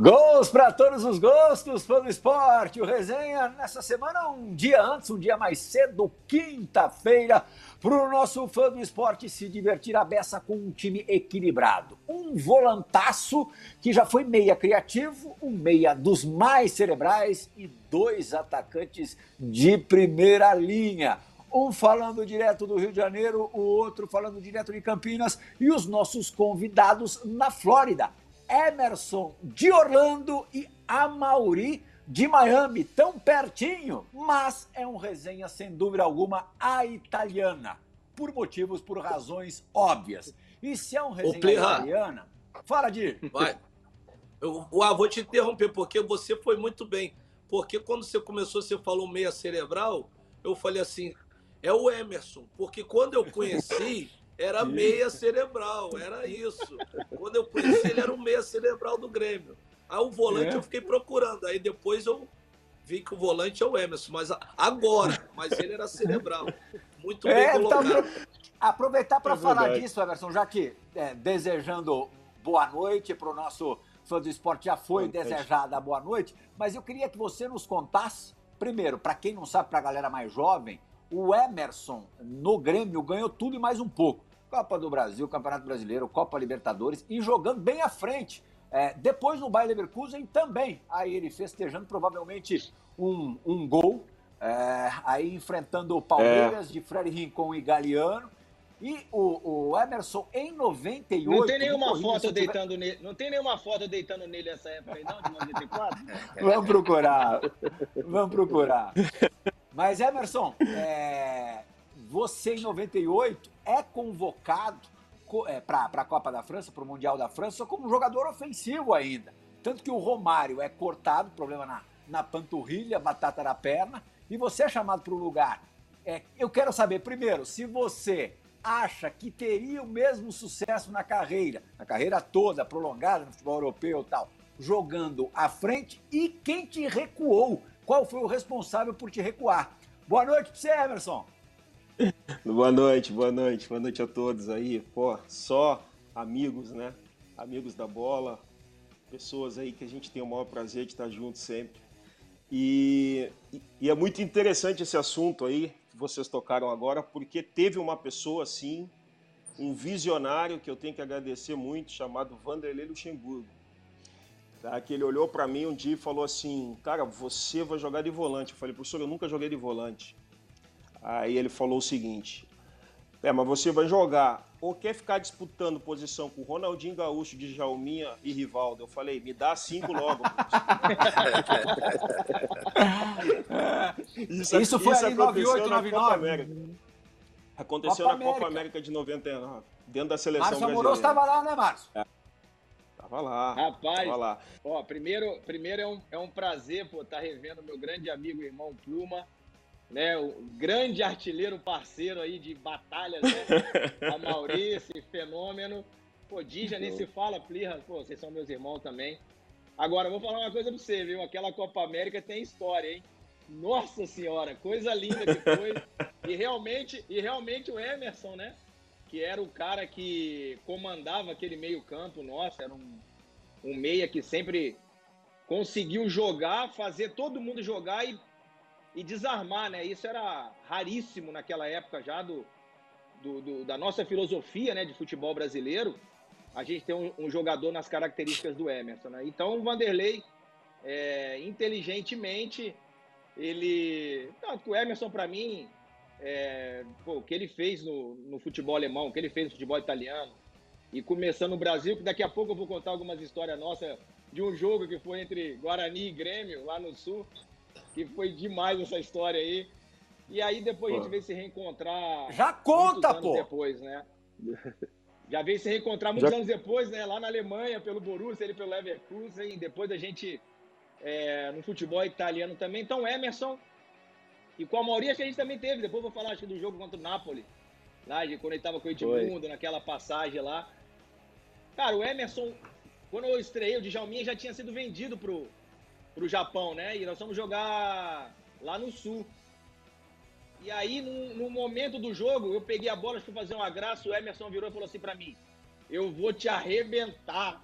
Gols para todos os gostos, fã do esporte. O resenha nessa semana, um dia antes, um dia mais cedo, quinta-feira, para o nosso fã do esporte se divertir a beça com um time equilibrado. Um volantaço que já foi meia criativo, um meia dos mais cerebrais e dois atacantes de primeira linha. Um falando direto do Rio de Janeiro, o outro falando direto de Campinas e os nossos convidados na Flórida. Emerson de Orlando e Amauri de Miami, tão pertinho, mas é um resenha sem dúvida alguma a italiana, por motivos, por razões óbvias. E se é um resenha Ô, italiana, fala de. Vai. Eu, eu vou te interromper porque você foi muito bem. Porque quando você começou, você falou meia cerebral, eu falei assim, é o Emerson, porque quando eu conheci, era meia cerebral, era isso. Quando eu conheci ele, era o meia cerebral do Grêmio. Aí o volante é. eu fiquei procurando. Aí depois eu vi que o volante é o Emerson, mas agora, mas ele era cerebral. Muito bem é, colocado. Então, aproveitar para é falar disso, Emerson, já que é, desejando boa noite para o nosso fã do esporte, já foi boa desejada a boa noite, mas eu queria que você nos contasse, primeiro, para quem não sabe, para a galera mais jovem, o Emerson no Grêmio ganhou tudo e mais um pouco. Copa do Brasil, Campeonato Brasileiro, Copa Libertadores e jogando bem à frente. É, depois no Bayer Leverkusen também, aí ele festejando provavelmente um, um gol, é, aí enfrentando o Palmeiras é. de Fred Rincon e Galeano. E o, o, Emerson em 98. Não tem nenhuma foto deitando tiver... nele. Não tem nenhuma foto deitando nele nessa época aí, não, de 94? Vamos procurar. Vamos procurar. Mas, Emerson, é, você em 98 é convocado é, para a Copa da França, para o Mundial da França, como jogador ofensivo ainda. Tanto que o Romário é cortado, problema na, na panturrilha, batata na perna, e você é chamado para o lugar. É, eu quero saber, primeiro, se você acha que teria o mesmo sucesso na carreira, na carreira toda, prolongada no futebol europeu e tal, jogando à frente, e quem te recuou? Qual foi o responsável por te recuar? Boa noite para você, Emerson. Boa noite, boa noite, boa noite a todos aí. Pô, só amigos, né? Amigos da bola, pessoas aí que a gente tem o maior prazer de estar junto sempre. E, e é muito interessante esse assunto aí que vocês tocaram agora, porque teve uma pessoa assim, um visionário que eu tenho que agradecer muito, chamado Vanderlei Luxemburgo. Tá? Que ele olhou para mim um dia e falou assim: Cara, você vai jogar de volante. Eu falei, professor, eu nunca joguei de volante. Aí ele falou o seguinte: É, mas você vai jogar ou quer ficar disputando posição com Ronaldinho Gaúcho, de Jalminha e Rivaldo? Eu falei: Me dá cinco logo. isso, isso foi isso ali 98, 99. Aconteceu Copa na América. Copa América de 99, dentro da seleção Márcio Amoroso estava lá, né, Márcio? É. Tava lá. Rapaz, tava lá. Ó, primeiro, primeiro é, um, é um prazer estar tá revendo meu grande amigo e irmão Pluma né, o grande artilheiro parceiro aí de batalhas, né? A Maurício, fenômeno. Pô, Dija nem se fala, Plirra, pô, vocês são meus irmãos também. Agora, vou falar uma coisa pra você, viu? Aquela Copa América tem história, hein? Nossa senhora, coisa linda que foi. E realmente, e realmente o Emerson, né? Que era o cara que comandava aquele meio campo, nossa, era um, um meia que sempre conseguiu jogar, fazer todo mundo jogar e e desarmar, né? Isso era raríssimo naquela época já do, do, do da nossa filosofia, né, de futebol brasileiro. A gente tem um, um jogador nas características do Emerson, né? Então o Vanderlei, é, inteligentemente, ele, tanto o Emerson para mim, é, pô, o que ele fez no, no futebol alemão, o que ele fez no futebol italiano, e começando no Brasil, que daqui a pouco eu vou contar algumas histórias nossas de um jogo que foi entre Guarani e Grêmio, lá no Sul, que foi demais essa história aí. E aí depois pô. a gente veio se reencontrar. Já conta, pô! depois, né? Já veio se reencontrar muitos Já... anos depois, né? Lá na Alemanha, pelo Borussia, ele pelo Leverkusen. Depois a gente é, no futebol italiano também. Então, Emerson. E com a Maurício que a gente também teve. Depois eu vou falar acho, do jogo contra o Napoli. Lá, de, quando ele tava com o Edmundo, naquela passagem lá. Cara, o Emerson, quando eu estreiei, o Djalminha já tinha sido vendido pro, para o Japão, né? E nós vamos jogar lá no sul. E aí, no, no, momento do jogo, eu peguei a bola, fui fazer uma graça, o Emerson virou e falou assim para mim: eu vou te arrebentar.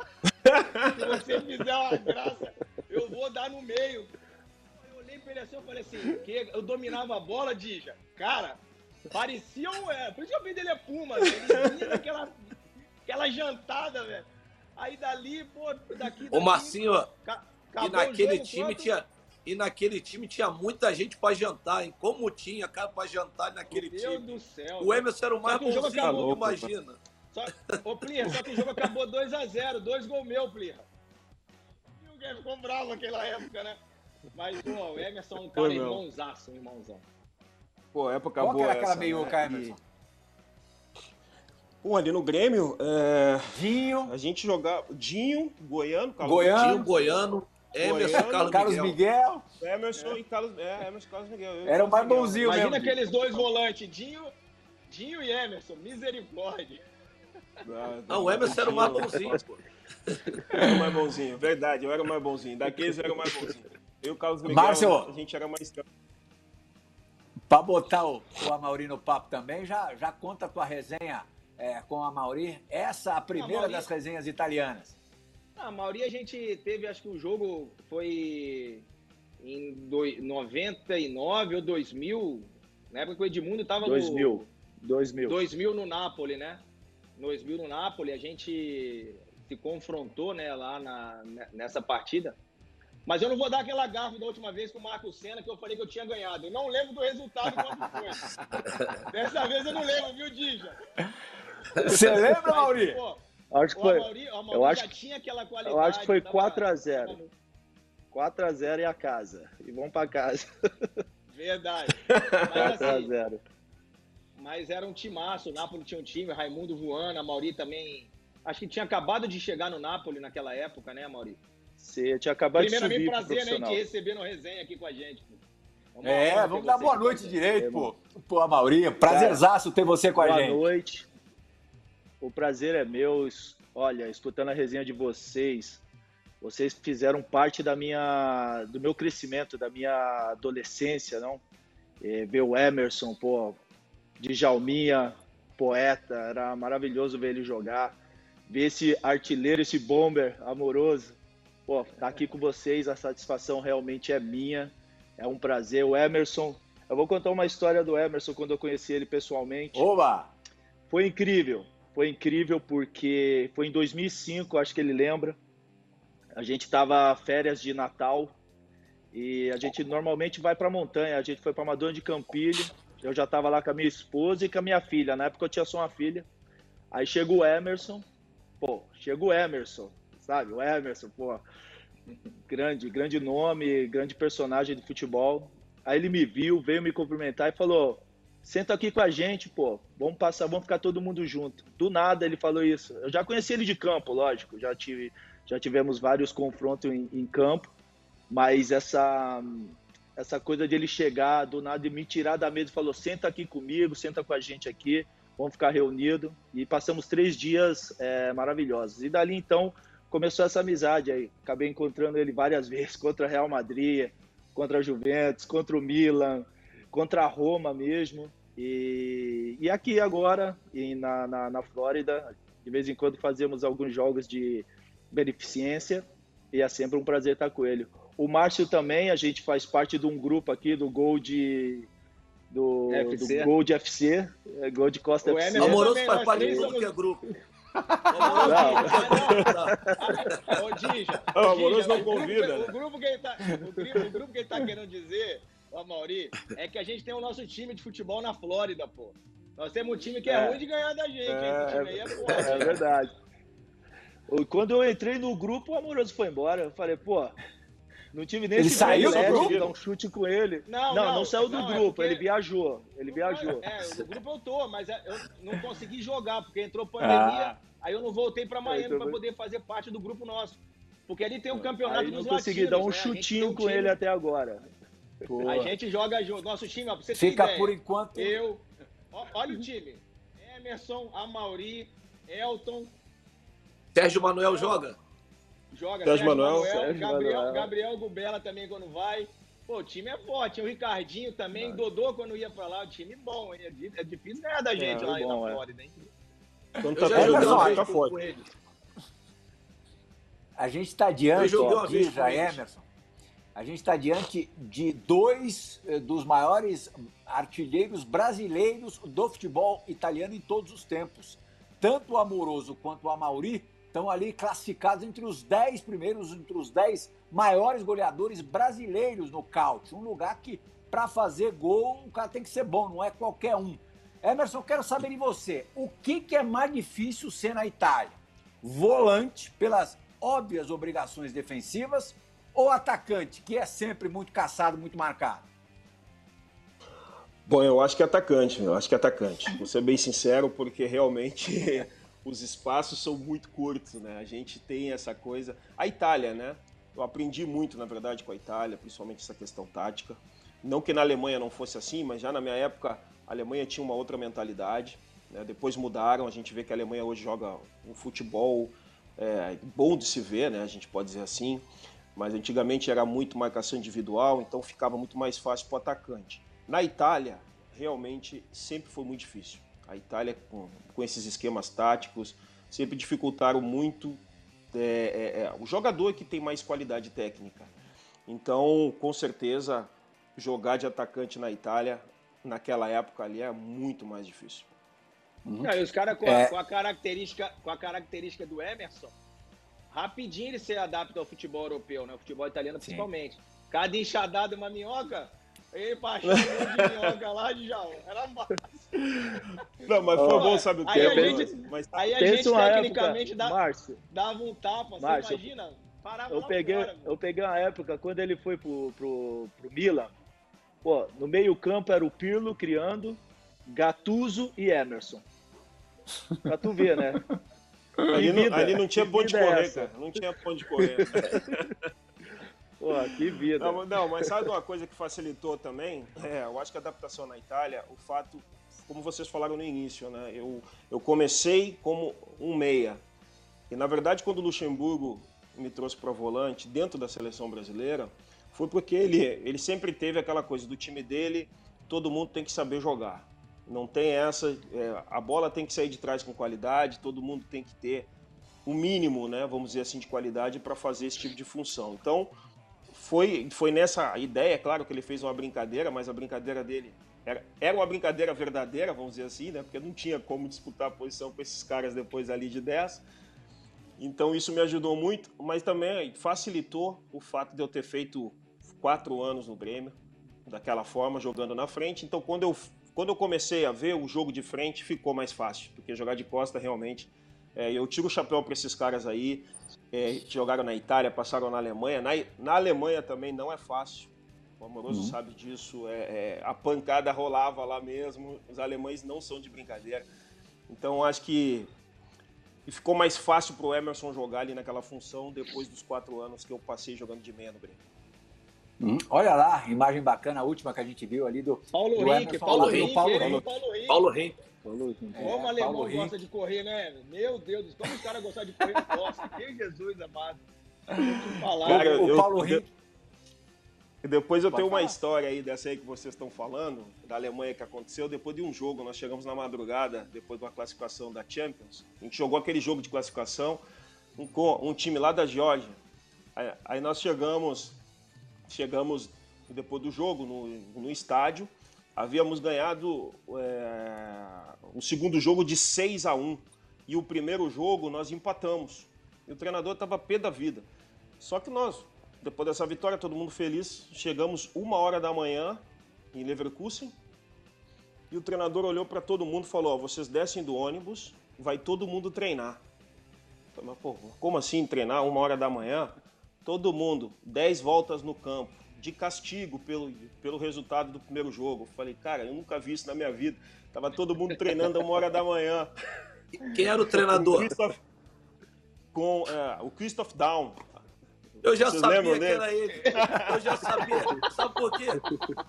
Se você fizer uma graça, eu vou dar no meio. Eu olhei pra ele assim, eu falei assim, que eu dominava a bola, Dija. Cara, parecia um... É, por isso que eu dele é Puma, velho. Ele vinha daquela aquela jantada, velho. Aí dali, pô, daqui. Ô, Marcinho, e naquele time quanto... tinha. E naquele time tinha muita gente pra jantar, hein? Como tinha cara pra jantar naquele Meu time. Meu do céu. O Emerson era o mais bonzinho, acabou, imagina. Só, ô, Plirra, só que o jogo acabou 2x0, dois gols meu, Plirra. E o Guilherme ficou bravo naquela época, né? Mas, pô, o Emerson é um cara irmãozaço, um irmãozão. Pô, época Qual boa. Qual era aquela meiuca, né? Emerson? Bom, ali no Grêmio, é... Dinho. A gente jogava. Dinho, Goiano, Carlos Goiano. Dinho, Goiano. Emerson, Carlos, Carlos Miguel. Miguel. Emerson é. e Carlos, é, Emerson Carlos Miguel. Eu, Era o mais bonzinho Imagina mesmo. aqueles dois volantes, Dinho, Dinho e Emerson, misericórdia. Ah, não, o Emerson era o mais bonzinho, pô. Era o mais bonzinho, verdade, eu era o mais bonzinho. Daqueles eu era o mais bonzinho. Eu e o Carlos Miguel, Márcio, a gente era mais. Pra botar o, o Amauri no papo também, já, já conta a tua resenha é, com a Mauri. Essa a primeira Mauri... das resenhas italianas. A Mauri a gente teve, acho que o jogo foi em do, 99 ou 2000, na época que o Edmundo estava no... 2000. 2000. 2000 no Napoli, né? 2000 no Napoli, a gente se confrontou né, lá na, nessa partida. Mas eu não vou dar aquela garfo da última vez com o Marco Senna que eu falei que eu tinha ganhado. Eu não lembro do resultado quando foi. Dessa vez eu não lembro, viu, Dija? Você lembra, Mauri? Acho que foi. Eu acho, tinha aquela qualidade. Eu acho que foi 4x0. 4x0 e a casa. E vamos pra casa. Verdade. 4x0. Assim, mas era um timaço. O Napoli tinha um time, Raimundo voando, a Mauri também. Acho que tinha acabado de chegar no Napoli naquela época, né, Mauri? Você tinha acabado de subir Primeiramente, prazer, né, te receber no resenha aqui com a gente. Pô. É, vamos dar boa noite direito, é, pô. Pô, a Mauri, prazerzaço ter você com a boa gente. Boa noite. O prazer é meu. Olha, escutando a resenha de vocês, vocês fizeram parte da minha, do meu crescimento, da minha adolescência, não? É, ver o Emerson, pô, de Jalminha, poeta, era maravilhoso ver ele jogar. Ver esse artilheiro, esse bomber amoroso. Pô, tá aqui com vocês, a satisfação realmente é minha. É um prazer. O Emerson, eu vou contar uma história do Emerson quando eu conheci ele pessoalmente. Oba! Foi incrível. Foi incrível porque foi em 2005, acho que ele lembra. A gente estava férias de Natal e a gente normalmente vai para montanha. A gente foi para Madonna de Campilho. Eu já estava lá com a minha esposa e com a minha filha. Na época eu tinha só uma filha. Aí chega o Emerson. Pô, chega o Emerson, sabe? O Emerson, pô. Grande, grande nome, grande personagem de futebol. Aí ele me viu, veio me cumprimentar e falou: senta aqui com a gente, pô, vamos passar, vamos ficar todo mundo junto. Do nada ele falou isso. Eu já conheci ele de campo, lógico, já tive, já tivemos vários confrontos em, em campo, mas essa essa coisa de ele chegar do nada e me tirar da mesa e falou: senta aqui comigo, senta com a gente aqui, vamos ficar reunidos. E passamos três dias é, maravilhosos. E dali então começou essa amizade aí. Acabei encontrando ele várias vezes contra Real Madrid, contra a Juventus, contra o Milan, contra a Roma mesmo. E, e aqui agora, e na, na, na Flórida, de vez em quando fazemos alguns jogos de beneficência e é sempre um prazer estar com ele. O Márcio também, a gente faz parte de um grupo aqui do Gold do, FC. do Gold FC, é, Gold Costa o FC. Amoroso faz parte do que é grupo. Amoroso não convida. O grupo que ele tá, o grupo, que ele tá querendo dizer Ó, Mauri, é que a gente tem o nosso time de futebol na Flórida, pô. Nós temos um time que é, é ruim de ganhar da gente, é, Esse time aí é forte. É verdade. Quando eu entrei no grupo, o Amoroso foi embora. Eu falei, pô, não tive nem ele esse saiu do grupo? dar um chute com ele. Não, não, não, não saiu do não, é grupo, é ele viajou. Ele viajou. É, no grupo eu tô, mas é, eu não consegui jogar, porque entrou pandemia, ah. aí eu não voltei para Miami para poder fazer parte do grupo nosso. Porque ali tem um campeonato aí dos não consegui dar um né? chutinho com ele até agora. Pô. A gente joga junto. Nosso time, ó, pra você Fica ideia, por enquanto. Eu. Ó, olha o time. Emerson, Amauri, Elton. Sérgio Manuel joga? Joga, Sérgio, Sérgio Manuel, Sérgio Gabriel, Manuel. Gabriel Gubela também quando vai. Pô, o time é forte. O Ricardinho também, Não. Dodô quando ia pra lá, o time bom. É, é difícil ganhar da gente é, lá bom, na é. Flórida, hein? Quando tá fica com- forte. A gente está diante Eu joguei uma aqui, já. Emerson. A gente está diante de dois eh, dos maiores artilheiros brasileiros do futebol italiano em todos os tempos. Tanto o Amoroso quanto o Amauri estão ali classificados entre os 10 primeiros, entre os 10 maiores goleadores brasileiros no caute. Um lugar que, para fazer gol, o cara tem que ser bom, não é qualquer um. Emerson, quero saber de você. O que, que é mais difícil ser na Itália? Volante, pelas óbvias obrigações defensivas, ou atacante, que é sempre muito caçado, muito marcado? Bom, eu acho que é atacante, eu acho que é atacante. Vou ser bem sincero, porque realmente os espaços são muito curtos, né? A gente tem essa coisa. A Itália, né? Eu aprendi muito, na verdade, com a Itália, principalmente essa questão tática. Não que na Alemanha não fosse assim, mas já na minha época a Alemanha tinha uma outra mentalidade. Né? Depois mudaram, a gente vê que a Alemanha hoje joga um futebol é, bom de se ver, né? A gente pode dizer assim. Mas antigamente era muito marcação individual, então ficava muito mais fácil para o atacante. Na Itália, realmente sempre foi muito difícil. A Itália, com, com esses esquemas táticos, sempre dificultaram muito é, é, é, o jogador que tem mais qualidade técnica. Então, com certeza, jogar de atacante na Itália, naquela época ali, é muito mais difícil. Não, e os caras com, É. com a característica, com a característica do Emerson, rapidinho ele se adapta ao futebol europeu, né? O futebol italiano Sim. principalmente. Cada enxadada uma minhoca, ele um monte de minhoca lá de já. Era fácil. Não, mas foi Ó, bom, sabe o aí que? a gente- Mas Aí a gente tecnicamente época, dá- Márcio, dava um tapa, você Márcio, imagina? Parava eu lá peguei, fora, eu peguei uma época quando ele foi pro, pro, pro Milan. Pô, no meio campo era o Pirlo criando, Gattuso e Emerson. Pra tu ver, né? ali, Que não, ali não tinha ponto de é correr, cara. Não tinha ponto de correr. Pô, que vida. Não, não, mas sabe uma coisa que facilitou também? É, eu acho que a adaptação na Itália, o fato, como vocês falaram no início, né? Eu, eu comecei como um meia. E na verdade, quando o Luxemburgo me trouxe para volante dentro da seleção brasileira, foi porque ele, ele sempre teve aquela coisa do time dele, todo mundo tem que saber jogar. Não tem essa, é, a bola tem que sair de trás com qualidade, todo mundo tem que ter o mínimo, né, vamos dizer assim, de qualidade para fazer esse tipo de função. Então, foi, foi nessa ideia, claro que ele fez uma brincadeira, mas a brincadeira dele era, era uma brincadeira verdadeira, vamos dizer assim, né? Porque não tinha como disputar a posição com esses caras depois ali de 10. Então isso me ajudou muito, mas também facilitou o fato de eu ter feito quatro anos no Grêmio, daquela forma, jogando na frente. Então quando eu, quando eu comecei a ver o jogo de frente, ficou mais fácil, porque jogar de costa realmente. é, eu tiro o chapéu para esses caras aí, é, que jogaram na Itália, passaram na Alemanha. Na, na Alemanha também não é fácil. O Amoroso Uhum. sabe disso. É, é, a pancada rolava lá mesmo. Os alemães não são de brincadeira. Então acho que e ficou mais fácil pro Emerson jogar ali naquela função depois dos quatro anos que eu passei jogando de meia no Grêmio. Hum, Olha lá, imagem bacana, a última que a gente viu ali do. Paulo do Henrique, Paulo do Henrique, Paulo Henrique. Paulo Henrique. Paulo Henrique. É, Como alemão Paulo gosta Henrique. de correr, né? Meu Deus, como os caras gostam de correr na costa. Que Jesus amado. Falar. Cara, o eu- Paulo eu- Henrique. E depois eu Pode tenho uma falar. história aí dessa aí que vocês estão falando, da Alemanha que aconteceu depois de um jogo. Nós chegamos na madrugada, depois de uma classificação da Champions. A gente jogou aquele jogo de classificação um, com um time lá da Geórgia. Aí, aí nós chegamos, chegamos depois do jogo no, no estádio. Havíamos ganhado é, o segundo jogo de 6 a 1 e o primeiro jogo nós empatamos. E o treinador estava pé da vida. Só que nós, depois dessa vitória, todo mundo feliz, chegamos uma hora da manhã em Leverkusen e o treinador olhou para todo mundo e falou: ó, vocês descem do ônibus, vai todo mundo treinar. Falei, Mas, pô, como assim treinar uma hora da manhã? Todo mundo, 10 voltas no campo, de castigo pelo, pelo resultado do primeiro jogo. Falei, cara, eu nunca vi isso na minha vida. Tava todo mundo treinando a uma hora da manhã. Quem era o Com treinador? Christoph, com é, o Christoph Down. Eu já Vocês sabia que era ele. Eu já sabia. Sabe por quê?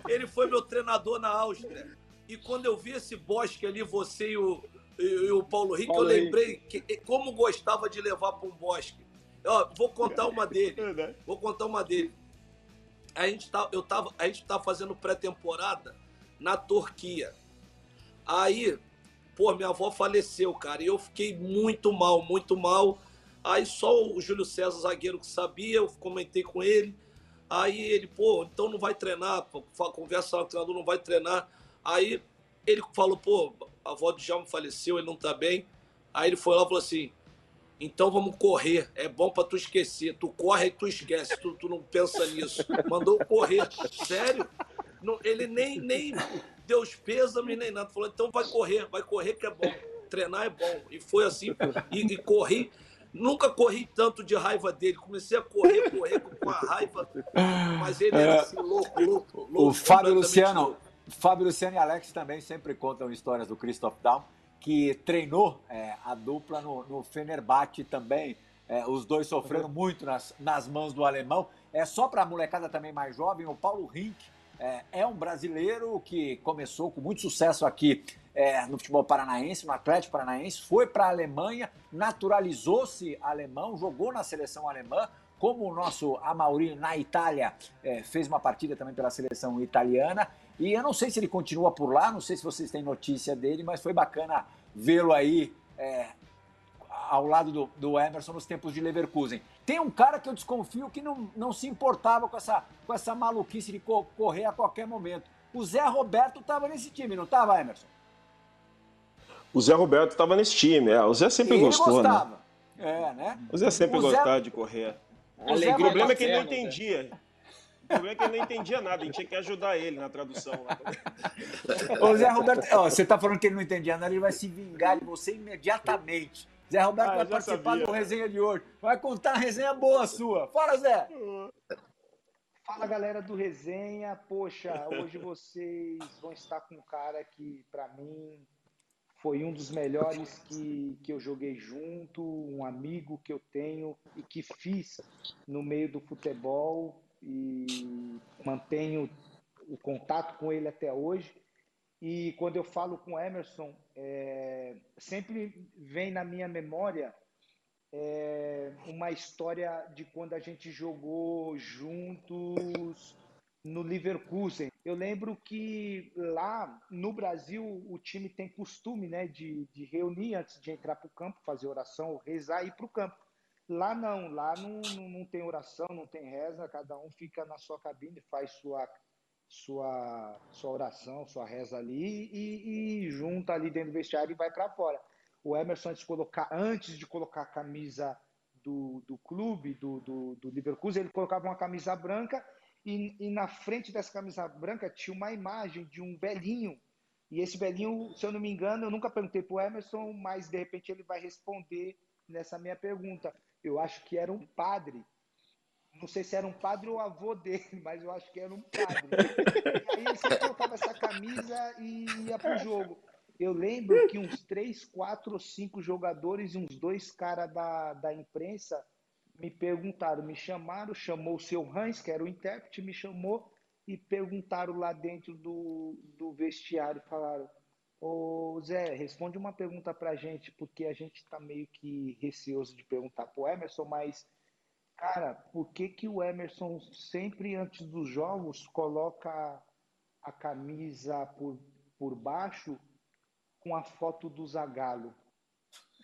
Ele foi meu treinador na Áustria. E quando eu vi esse bosque ali, você e o, e, e o Paulo Rico, Paulo eu lembrei que, como gostava de levar para um bosque. Ó, vou contar uma dele. né? Vou contar uma dele. A gente tá, eu tava, a gente tá fazendo pré-temporada na Turquia. Aí pô, minha avó faleceu, cara. E eu fiquei muito mal, muito mal. Aí só o Júlio César, zagueiro, que sabia, eu comentei com ele. Aí ele, pô, então não vai treinar, conversa com o treinador, não vai treinar. Aí ele falou, pô, a avó do Djalma faleceu, ele não tá bem. Aí ele foi lá e falou assim, então vamos correr, é bom para tu esquecer. Tu corre e tu esquece, tu, tu não pensa nisso. Mandou correr, sério? Não, ele nem, nem deu os pêsames, nem nada. Falou, então vai correr, vai correr que é bom. Treinar é bom. E foi assim, e, e corri. Nunca corri tanto de raiva dele. Comecei a correr, correr com a raiva. Mas ele era assim, louco, louco, louco. O Fábio Luciano. Fábio Luciano e Alex também sempre contam histórias do Christoph Daum, que treinou é, a dupla no, no Fenerbahçe também. É, os dois sofreram muito nas, nas mãos do alemão. É só para a molecada também mais jovem, o Paulo Rink é, é, um brasileiro que começou com muito sucesso aqui é, no futebol paranaense, no Atlético Paranaense, foi para a Alemanha, naturalizou-se alemão, jogou na seleção alemã, como o nosso Amauri na Itália é, fez uma partida também pela seleção italiana. E eu não sei se ele continua por lá, não sei se vocês têm notícia dele, mas foi bacana vê-lo aí é, ao lado do, do, Emerson nos tempos de Leverkusen. Tem um cara que eu desconfio que não, não se importava com essa, com essa maluquice de correr a qualquer momento. O Zé Roberto estava nesse time, não estava, Emerson? O Zé Roberto estava nesse time, é. O Zé sempre gostou, né? gostava. né? É, né? O Zé sempre o gostava Zé... de correr. O, o problema é que ele não entendia. O problema é que ele não entendia nada, a gente tinha que ajudar ele na tradução. Ô Zé Roberto, ó, você está falando que ele não entendia nada, ele vai se vingar de você imediatamente. Zé Roberto ah, vai participar sabia. do resenha de hoje. Vai contar a resenha boa sua. Fala, Zé! Fala, galera do resenha. Poxa, hoje vocês vão estar com um cara que, para mim, foi um dos melhores que, que eu joguei junto, um amigo que eu tenho e que fiz no meio do futebol e mantenho o contato com ele até hoje. E quando eu falo com Emerson, é, sempre vem na minha memória é, uma história de quando a gente jogou juntos no Leverkusen. Eu lembro que lá no Brasil o time tem costume né, de, de reunir antes de entrar para o campo, fazer oração, rezar e ir para o campo. Lá não, lá não, não, não, tem oração, não tem reza, cada um fica na sua cabine, faz sua sua, sua oração, sua reza ali e, e junta ali dentro do vestiário e vai para fora. O Emerson, antes de colocar, antes de colocar a camisa do, do clube, do, do, do Leverkusen, ele colocava uma camisa branca e, e na frente dessa camisa branca tinha uma imagem de um velhinho. E esse velhinho, se eu não me engano, eu nunca perguntei para o Emerson, mas de repente ele vai responder nessa minha pergunta. Eu acho que era um padre não sei se era um padre ou avô dele, mas eu acho que era um padre. e aí ele sempre colocava essa camisa e ia pro jogo. Eu lembro que uns três, quatro ou cinco jogadores e uns dois caras da, da imprensa me perguntaram, me chamaram, chamou o seu Hans, que era o intérprete, me chamou e perguntaram lá dentro do, do vestiário, falaram, ô Zé, responde uma pergunta pra gente, porque a gente tá meio que receoso de perguntar pro Emerson, mas Cara, por que, que o Emerson sempre antes dos jogos coloca a camisa por, por baixo com a foto do Zagalo?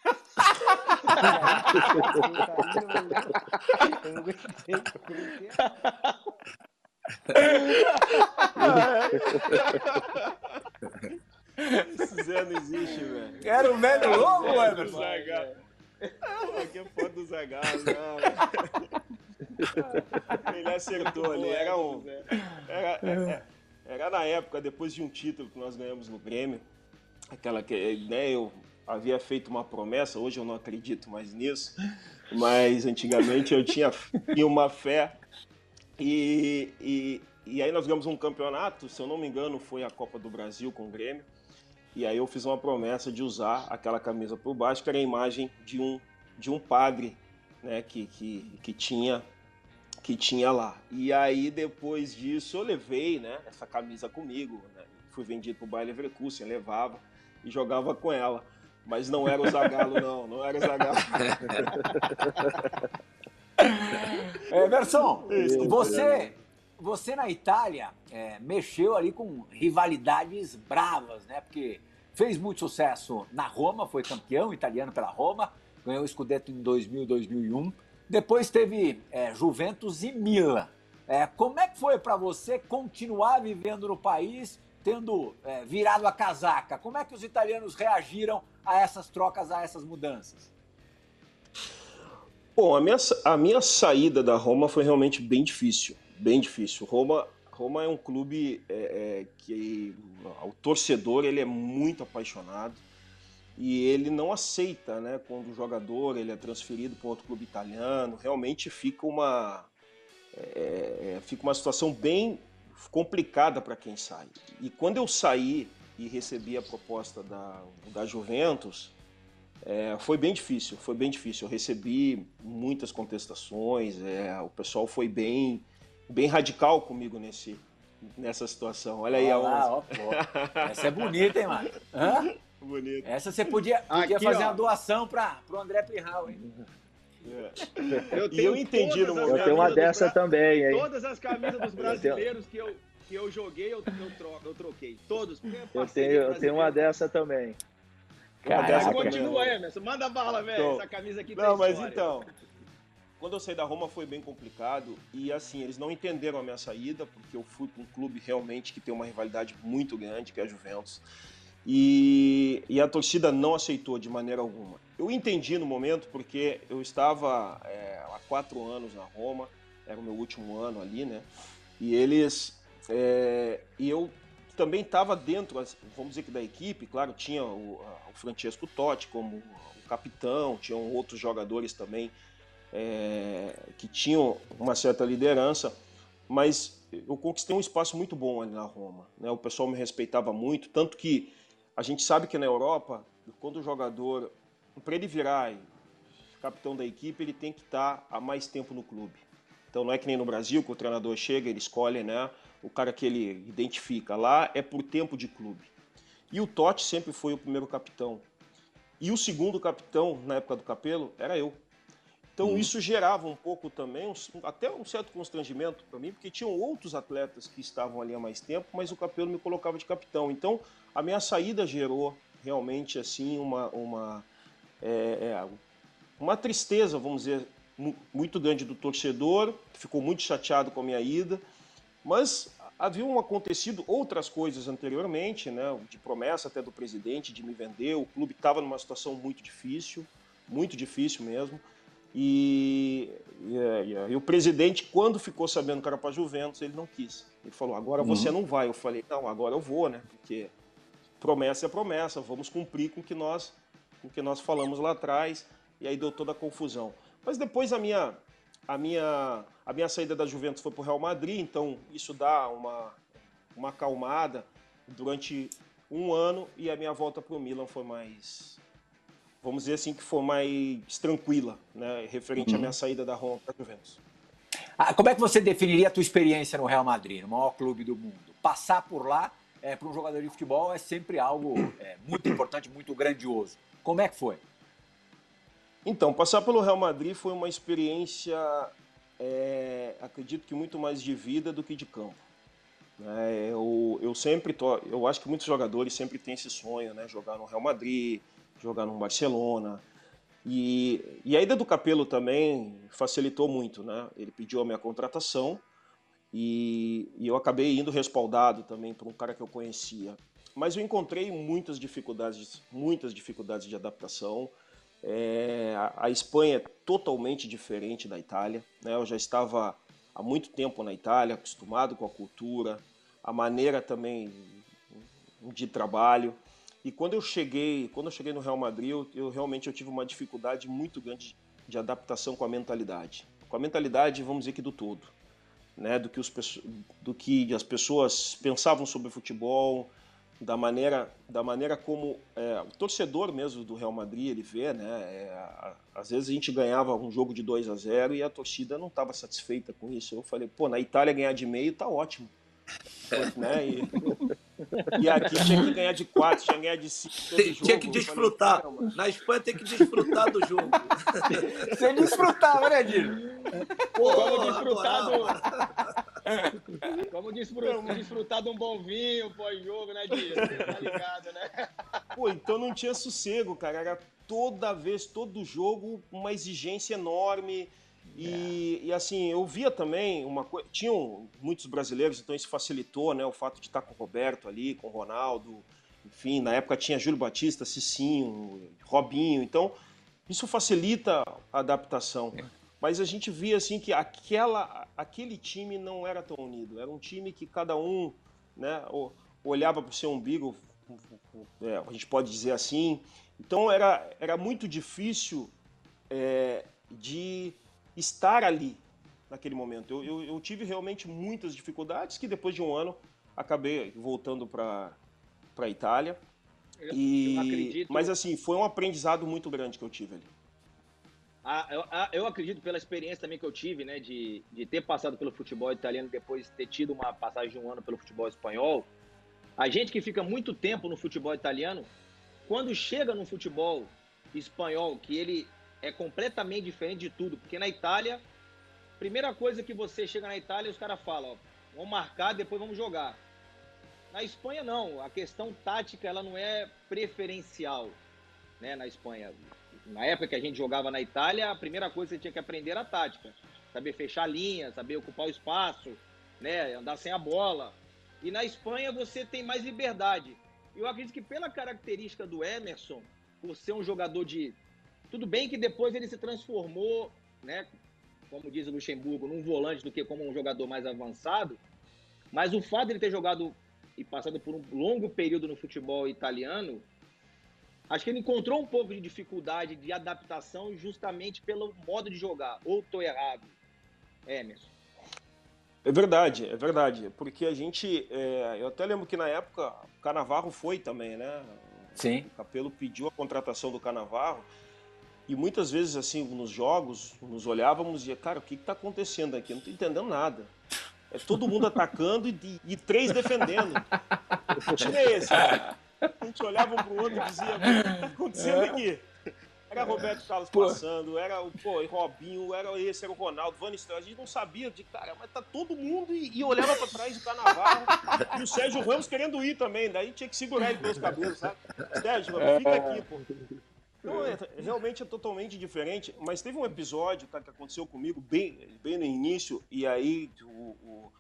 Esse Zé não existe, velho. Era o velho louco, Emerson? Aqui é foto do Zagallo, não. Ele acertou ali, era um. Era, era, era, na época, depois de um título que nós ganhamos no Grêmio, aquela que né, eu havia feito uma promessa, hoje eu não acredito mais nisso, mas antigamente eu tinha, tinha uma fé. E, e, e aí nós ganhamos um campeonato, se eu não me engano, foi a Copa do Brasil com o Grêmio. E aí eu fiz uma promessa de usar aquela camisa por baixo, que era a imagem de um, de um padre né, que, que, que, tinha, que tinha lá. E aí depois disso eu levei né, essa camisa comigo. Né, fui vendido para o Bayer Leverkusen, levava e jogava com ela. Mas não era o Zagalo, não. Não era o Zagalo. Emerson, você, você na Itália é, mexeu ali com rivalidades bravas, né? Porque fez muito sucesso na Roma, foi campeão italiano pela Roma, ganhou o Scudetto em 2000 2001. Depois teve é, Juventus e Milan. É, como é que foi para você continuar vivendo no país, tendo é, virado a casaca? Como é que os italianos reagiram a essas trocas, a essas mudanças? Bom, a minha, a minha saída da Roma foi realmente bem difícil, bem difícil. Roma, Roma é um clube é, é, que o torcedor ele é muito apaixonado e ele não aceita, né, quando o jogador ele é transferido para outro clube italiano. Realmente fica uma é, é, fica uma situação bem complicada para quem sai. E quando eu saí e recebi a proposta da, da Juventus, é, foi bem difícil, foi bem difícil. Eu recebi muitas contestações, é, o pessoal foi bem, bem radical comigo nesse, nessa situação. Olha aí a ó, Essa é bonita, hein, mano? Hã? Bonito. Essa você podia, podia Aqui, fazer ó. uma doação para o André Pirral, hein? É. Eu, tenho eu entendi no momento. Eu tenho uma dessa bra... também, hein? Todas as camisas dos brasileiros que eu, que eu joguei, eu, eu, tro... eu troquei. Todos. Eu tenho, eu tenho uma dessa também. Cara, continua, Emerson. Manda bala, velho. Então, Essa camisa aqui Não, mas história. então. Quando eu saí da Roma foi bem complicado e assim, eles não entenderam a minha saída, porque eu fui para um clube realmente que tem uma rivalidade muito grande, que é a Juventus. E, e, a torcida não aceitou de maneira alguma. Eu entendi no momento porque eu estava é, há quatro anos na Roma, era o meu último ano ali, né? E eles. É, e eu também estava dentro, vamos dizer que da equipe, claro, tinha o, o Francesco Totti como o capitão, tinham outros jogadores também é, que tinham uma certa liderança, mas eu conquistei um espaço muito bom ali na Roma. Né? O pessoal me respeitava muito, tanto que a gente sabe que na Europa, quando o jogador, para ele virar capitão da equipe, ele tem que estar há mais tempo no clube. Então não é que nem no Brasil, que o treinador chega, ele escolhe né, o cara que ele identifica. Lá é por tempo de clube. E o Totti sempre foi o primeiro capitão. E o segundo capitão, na época do Capelo, era eu. Então uhum. isso gerava um pouco também, um, até um certo constrangimento para mim, porque tinham outros atletas que estavam ali há mais tempo, mas o Capelo me colocava de capitão. Então a minha saída gerou realmente assim uma, uma, é, é, uma tristeza, vamos dizer, muito grande do torcedor, que ficou muito chateado com a minha ida, mas haviam acontecido outras coisas anteriormente, né, de promessa até do presidente de me vender, o clube estava numa situação muito difícil, muito difícil mesmo, e, e, e, e, o presidente, quando ficou sabendo que era para Juventus, ele não quis. Ele falou: agora você uhum. não vai. Eu falei: não, agora eu vou, né? Porque promessa é promessa, vamos cumprir com o que nós, com que nós falamos lá atrás, e aí deu toda a confusão. Mas depois a minha, a minha, a minha saída da Juventus foi para o Real Madrid, então isso dá uma, uma acalmada durante um ano, e a minha volta para o Milan foi mais, vamos dizer assim, que foi mais tranquila, né, referente uhum. à minha saída da Roma para a Juventus. Ah, como é que você definiria a tua experiência no Real Madrid, no maior clube do mundo? Passar por lá é, para um jogador de futebol é sempre algo é, muito importante, muito grandioso. Como é que foi? Então, passar pelo Real Madrid foi uma experiência, é, acredito que muito mais de vida do que de campo. É, eu, eu sempre tô, eu acho que muitos jogadores sempre têm esse sonho, né? Jogar no Real Madrid, jogar no Barcelona. E, e a ida do Capelo também facilitou muito, né? Ele pediu a minha contratação e, e eu acabei indo respaldado também por um cara que eu conhecia. Mas eu encontrei muitas dificuldades, muitas dificuldades de adaptação. É, a, a, Espanha é totalmente diferente da Itália. Né? Eu já estava há muito tempo na Itália, acostumado com a cultura, a maneira também de trabalho. E quando eu cheguei, quando eu cheguei no Real Madrid, eu, eu realmente eu tive uma dificuldade muito grande de adaptação com a mentalidade. Com a mentalidade, vamos dizer que do todo né, do, que os, do que as pessoas pensavam sobre futebol, da maneira, da maneira como é, o torcedor mesmo do Real Madrid ele vê, né? É, às vezes a gente ganhava um jogo de 2 a 0 e a torcida não estava satisfeita com isso. Eu falei, pô, na Itália ganhar de meio tá ótimo. Né? E, e, aqui tinha que ganhar de 4, tinha que ganhar de 5. Tinha que desfrutar. Falei, na Espanha tem que desfrutar do jogo. Você desfrutava, né, Dino? Pô, vamos desfrutar do. Vamos desfrutar, desfrutar de um bom vinho pós-jogo, né, Dias? Tá ligado, né? Pô, então não tinha sossego, cara. Era toda vez, todo jogo, uma exigência enorme. E, é. e, assim, eu via também uma coisa. Tinham muitos brasileiros, então isso facilitou, né? O fato de estar com o Roberto ali, com o Ronaldo. Enfim, na época tinha Júlio Batista, Cicinho, Robinho. Então, isso facilita a adaptação. É. Mas a gente via assim que aquela, aquele time não era tão unido. Era um time que cada um né, olhava para o seu umbigo, é, a gente pode dizer assim. Então era, era muito difícil é, de estar ali naquele momento. Eu, eu, eu, tive realmente muitas dificuldades que depois de um ano acabei voltando para a Itália. Eu, e, acredito... Mas assim, foi um aprendizado muito grande que eu tive ali. Ah, eu, ah, eu, acredito pela experiência também que eu tive, né, de, de ter passado pelo futebol italiano depois ter tido uma passagem de um ano pelo futebol espanhol. A gente que fica muito tempo no futebol italiano, quando chega no futebol espanhol, que ele é completamente diferente de tudo, porque na Itália, primeira coisa que você chega na Itália, os caras falam, ó, vamos marcar, depois vamos jogar. Na Espanha não, a questão tática ela não é preferencial, né, na Espanha na época que a gente jogava na Itália, a primeira coisa que você tinha que aprender era a tática. Saber fechar a linha, saber ocupar o espaço, né? Andar sem a bola. E na Espanha você tem mais liberdade. Eu acredito que pela característica do Emerson, por ser um jogador de. Tudo bem que depois ele se transformou, né? Como diz o Luxemburgo, num volante do que como um jogador mais avançado. Mas o fato de ele ter jogado e passado por um longo período no futebol italiano Acho que ele encontrou um pouco de dificuldade de adaptação justamente pelo modo de jogar. Ou estou errado, Emerson? É verdade, é verdade. Porque a gente. É, eu até lembro que na época o Canavarro foi também, né? Sim. O Capelo pediu a contratação do Canavarro. E muitas vezes, assim, nos jogos, nos olhávamos e dizia, cara, o que está acontecendo aqui? Eu não estou entendendo nada. É todo mundo atacando e, e três defendendo. O time é esse, cara. A gente olhava um pro outro e dizia, o que tá acontecendo aqui? Era Roberto Carlos pô. passando, era o pô, Robinho, era esse, era o Ronaldo, Van Nistelrooy. A gente não sabia de cara, mas tá todo mundo e, e olhava para trás do Carnaval. e o Sérgio Ramos querendo ir também, daí tinha que segurar ele pelos cabelos, sabe? Sérgio, fica aqui, pô. Então, é, realmente é totalmente diferente, mas teve um episódio tá, que aconteceu comigo bem, bem no início, e aí o, o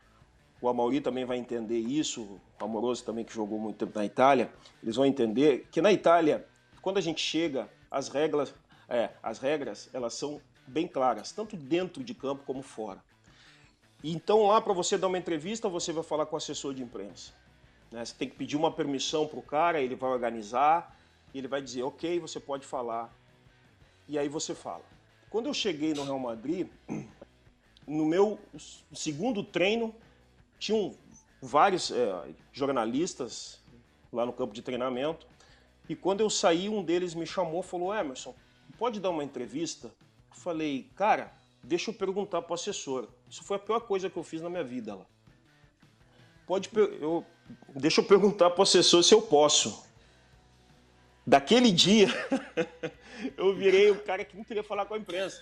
o Amauri também vai entender isso, o Amoroso também que jogou muito tempo na Itália, eles vão entender que na Itália, quando a gente chega, as regras, é, as regras elas são bem claras, tanto dentro de campo como fora. Então lá para você dar uma entrevista, você vai falar com o assessor de imprensa. Né? Você tem que pedir uma permissão para o cara, ele vai organizar, e ele vai dizer, ok, você pode falar. E aí você fala. Quando eu cheguei no Real Madrid, no meu segundo treino, tinham vários é, jornalistas lá no campo de treinamento. E quando eu saí, um deles me chamou e falou: Emerson, pode dar uma entrevista? Eu falei, cara, deixa eu perguntar para o assessor. Isso foi a pior coisa que eu fiz na minha vida lá. Pode, eu, deixa eu perguntar para o assessor se eu posso. Daquele dia, eu virei o cara que não queria falar com a imprensa.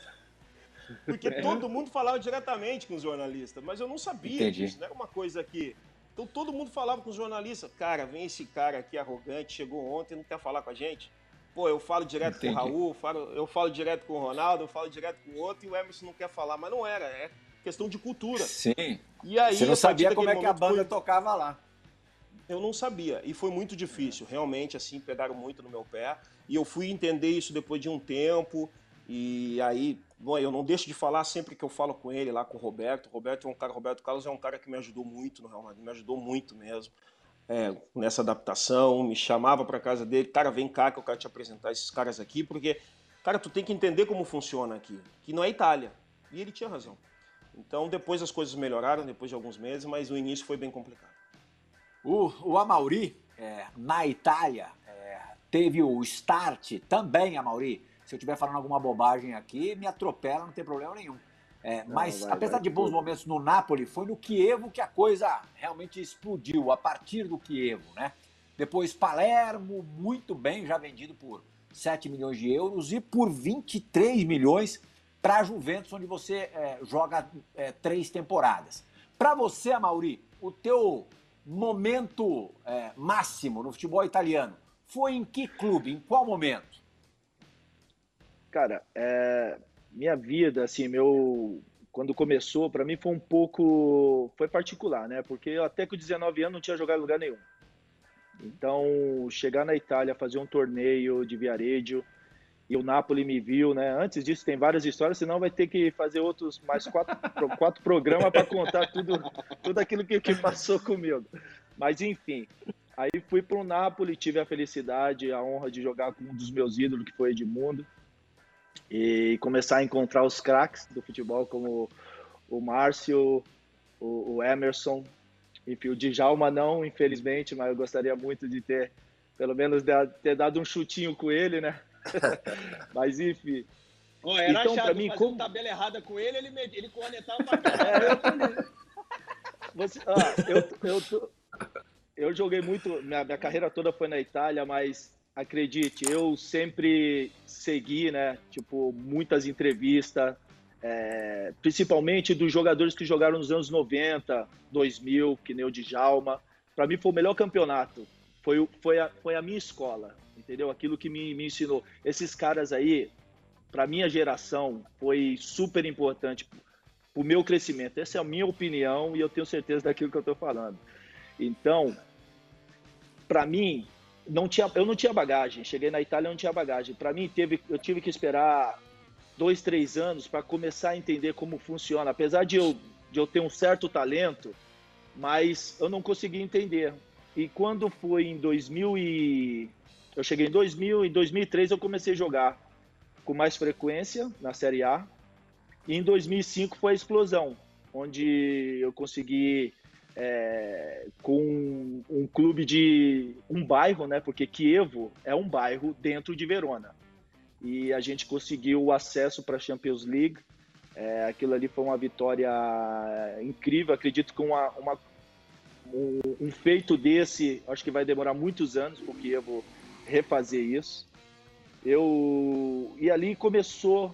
Porque é. todo mundo falava diretamente com os jornalistas, mas eu não sabia Entendi. disso, não era uma coisa que. Então todo mundo falava com os jornalistas, cara, vem esse cara aqui arrogante, chegou ontem, não quer falar com a gente. Pô, eu falo direto Entendi. com o Raul, falo, eu falo direto com o Ronaldo, eu falo direto com o outro e o Emerson não quer falar, mas não era, é questão de cultura. Sim. E aí, Você não sabia como é que a banda foi... tocava lá. Eu não sabia, e foi muito difícil, realmente, assim, pegaram muito no meu pé, e eu fui entender isso depois de um tempo, e aí, bom, eu não deixo de falar sempre que eu falo com ele lá com o Roberto. O Roberto é um cara, Roberto Carlos é um cara que me ajudou muito no Real Madrid, me ajudou muito mesmo é, nessa adaptação. Me chamava para casa dele, cara, vem cá que eu quero te apresentar esses caras aqui, porque, cara, tu tem que entender como funciona aqui, que não é Itália. E ele tinha razão. Então, depois as coisas melhoraram, depois de alguns meses, mas o início foi bem complicado. O, o Amauri, é, na Itália, é, teve o start também, Amauri, se eu estiver falando alguma bobagem aqui, me atropela, não tem problema nenhum. É, não, mas, vai, apesar vai, de bons tudo. momentos no Napoli, foi no Kievo que a coisa realmente explodiu, a partir do Kievo, né? Depois Palermo, muito bem, já vendido por 7 milhões de euros e por 23 milhões para a Juventus, onde você é, joga é, três temporadas. Para você, Mauri, o teu momento é, máximo no futebol italiano foi em que clube, em qual momento? Cara, é, minha vida, assim, meu quando começou, para mim foi um pouco foi particular, né? Porque até com 19 anos não tinha jogado em lugar nenhum. Então, chegar na Itália, fazer um torneio de Viareggio, e o Napoli me viu, né? Antes disso tem várias histórias, senão vai ter que fazer outros mais quatro, quatro programas para contar tudo, tudo aquilo que, que passou comigo. Mas enfim, aí fui para o Napoli, tive a felicidade, a honra de jogar com um dos meus ídolos, que foi Edmundo, e começar a encontrar os craques do futebol, como o Márcio, o, o Emerson, enfim, o Djalma não, infelizmente, mas eu gostaria muito de ter, pelo menos, ter dado um chutinho com ele, né? Mas enfim. Oh, era então, chato, mim, fazer como... tabela errada com ele, ele, ele cornetava pra é, Você, ah, eu, eu, eu joguei muito, minha, minha carreira toda foi na Itália, mas acredite, eu sempre segui, né? Tipo, muitas entrevistas, é, principalmente dos jogadores que jogaram nos anos 90, 2000, que nem o Djalma. Para mim foi o melhor campeonato. Foi, foi, a, foi a minha escola entendeu? Aquilo que me, me ensinou. Esses caras aí, para minha geração, foi super importante para o meu crescimento. Essa é a minha opinião e eu tenho certeza daquilo que eu estou falando. Então, para mim, não tinha, eu não tinha bagagem. Cheguei na Itália, não tinha bagagem. Para mim, teve, eu tive que esperar dois, três anos para começar a entender como funciona. Apesar de eu, de eu ter um certo talento, mas eu não conseguia entender. E quando foi em 2000 e eu cheguei em 2000, em 2003 eu comecei a jogar com mais frequência na Série A. E em 2005 foi a explosão, onde eu consegui é, com um clube de um bairro, né? Porque Kievo é um bairro dentro de Verona. E a gente conseguiu o acesso para a Champions League. É, aquilo ali foi uma vitória incrível. Acredito que uma, uma um, um, feito desse, acho que vai demorar muitos anos, porque Kievo refazer isso. Eu e ali começou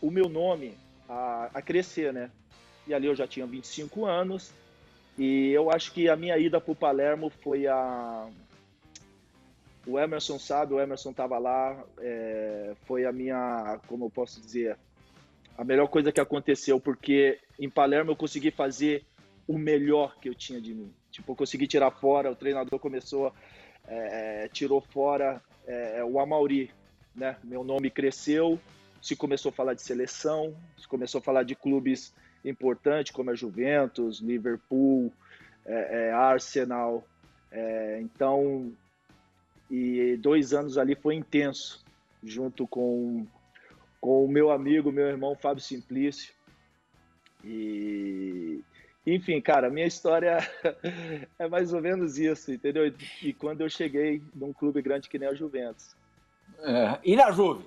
o meu nome a, a crescer, né? E ali eu já tinha 25 anos e eu acho que a minha ida para o Palermo foi a o Emerson sabe, o Emerson estava lá, é, foi a minha, como eu posso dizer, a melhor coisa que aconteceu, porque em Palermo eu consegui fazer o melhor que eu tinha de mim. Tipo, consegui tirar fora, o treinador começou é, tirou fora é, o Amauri, né? Meu nome cresceu, se começou a falar de seleção, se começou a falar de clubes importantes como a Juventus, Liverpool, é, é Arsenal. É, então, e dois anos ali foi intenso, junto com, com o meu amigo, meu irmão Fábio Simplício. E, enfim, cara, minha história é mais ou menos isso, entendeu? E quando eu cheguei num clube grande que nem a Juventus. É. E na Juve?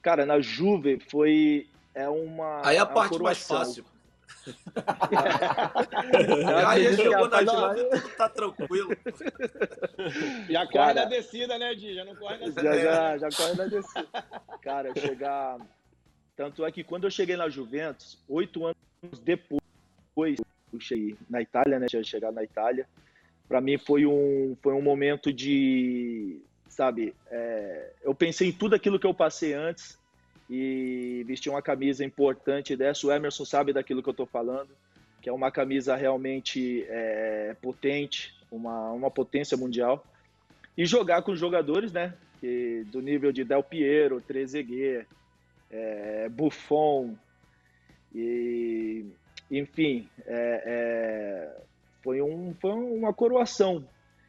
Cara, na Juve foi é uma. Aí é a parte mais fácil. Aí chegou na Juve, tudo tá tranquilo. Já corre cara, na descida, né, Di? Já não corre na descida. Já, já, já corre na descida. Cara, chegar. Tanto é que quando eu cheguei na Juventus, oito anos depois eu cheguei na Itália, né? Tinha chegado na Itália. Para mim foi um, foi um momento de, sabe, é, eu pensei em tudo aquilo que eu passei antes e vestir uma camisa importante dessa. O Emerson sabe daquilo que eu estou falando, que é uma camisa realmente é, potente, uma, uma potência mundial. E jogar com jogadores, né? Que, do nível de Del Piero, Trezeguet, é, Buffon, e, enfim, é, é, foi, um, foi uma coroação.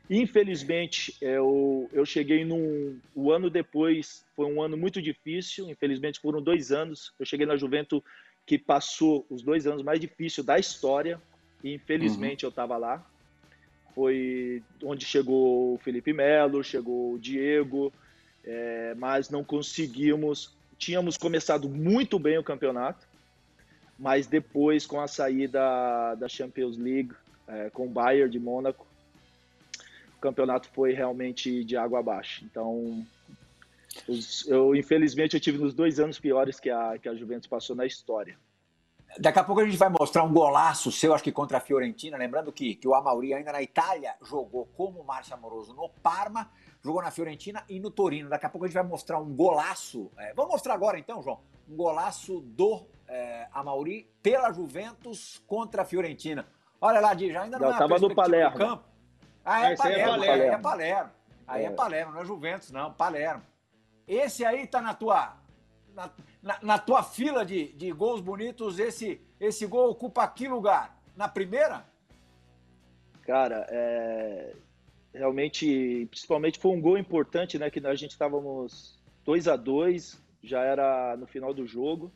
Infelizmente, eu, eu cheguei num. O ano depois foi um ano muito difícil. Infelizmente, foram dois anos. Eu cheguei na Juventus que passou os dois anos mais difíceis da história. E infelizmente uhum. eu estava lá. Foi onde chegou o Felipe Melo, chegou o Diego, é, mas não conseguimos. Tínhamos começado muito bem o campeonato, mas depois com a saída da Champions League é, com o Bayern de Mônaco, o campeonato foi realmente de água abaixo. Então, os, eu infelizmente eu tive nos dois anos piores que a que a Juventus passou na história. Daqui a pouco a gente vai mostrar um golaço seu, acho que contra a Fiorentina. Lembrando que, que o Amauri, ainda na Itália, jogou como Márcio Amoroso no Parma, jogou na Fiorentina e no Torino. Daqui a pouco a gente vai mostrar um golaço. É, vamos mostrar agora então, João? Um golaço do é, Amauri pela Juventus contra a Fiorentina. Olha lá, Di, já ainda não, não é tava no Palermo. campo. Ah, é, Palermo, é Palermo, aí é Palermo. Aí é. é Palermo, não é Juventus, não, Palermo. Esse aí tá na tua na, na, na, tua fila de, de gols bonitos, esse, esse gol ocupa que lugar? Na primeira? Cara, é, realmente, principalmente foi um gol importante, né? Que a gente estávamos 2 a 2 já era no final do jogo.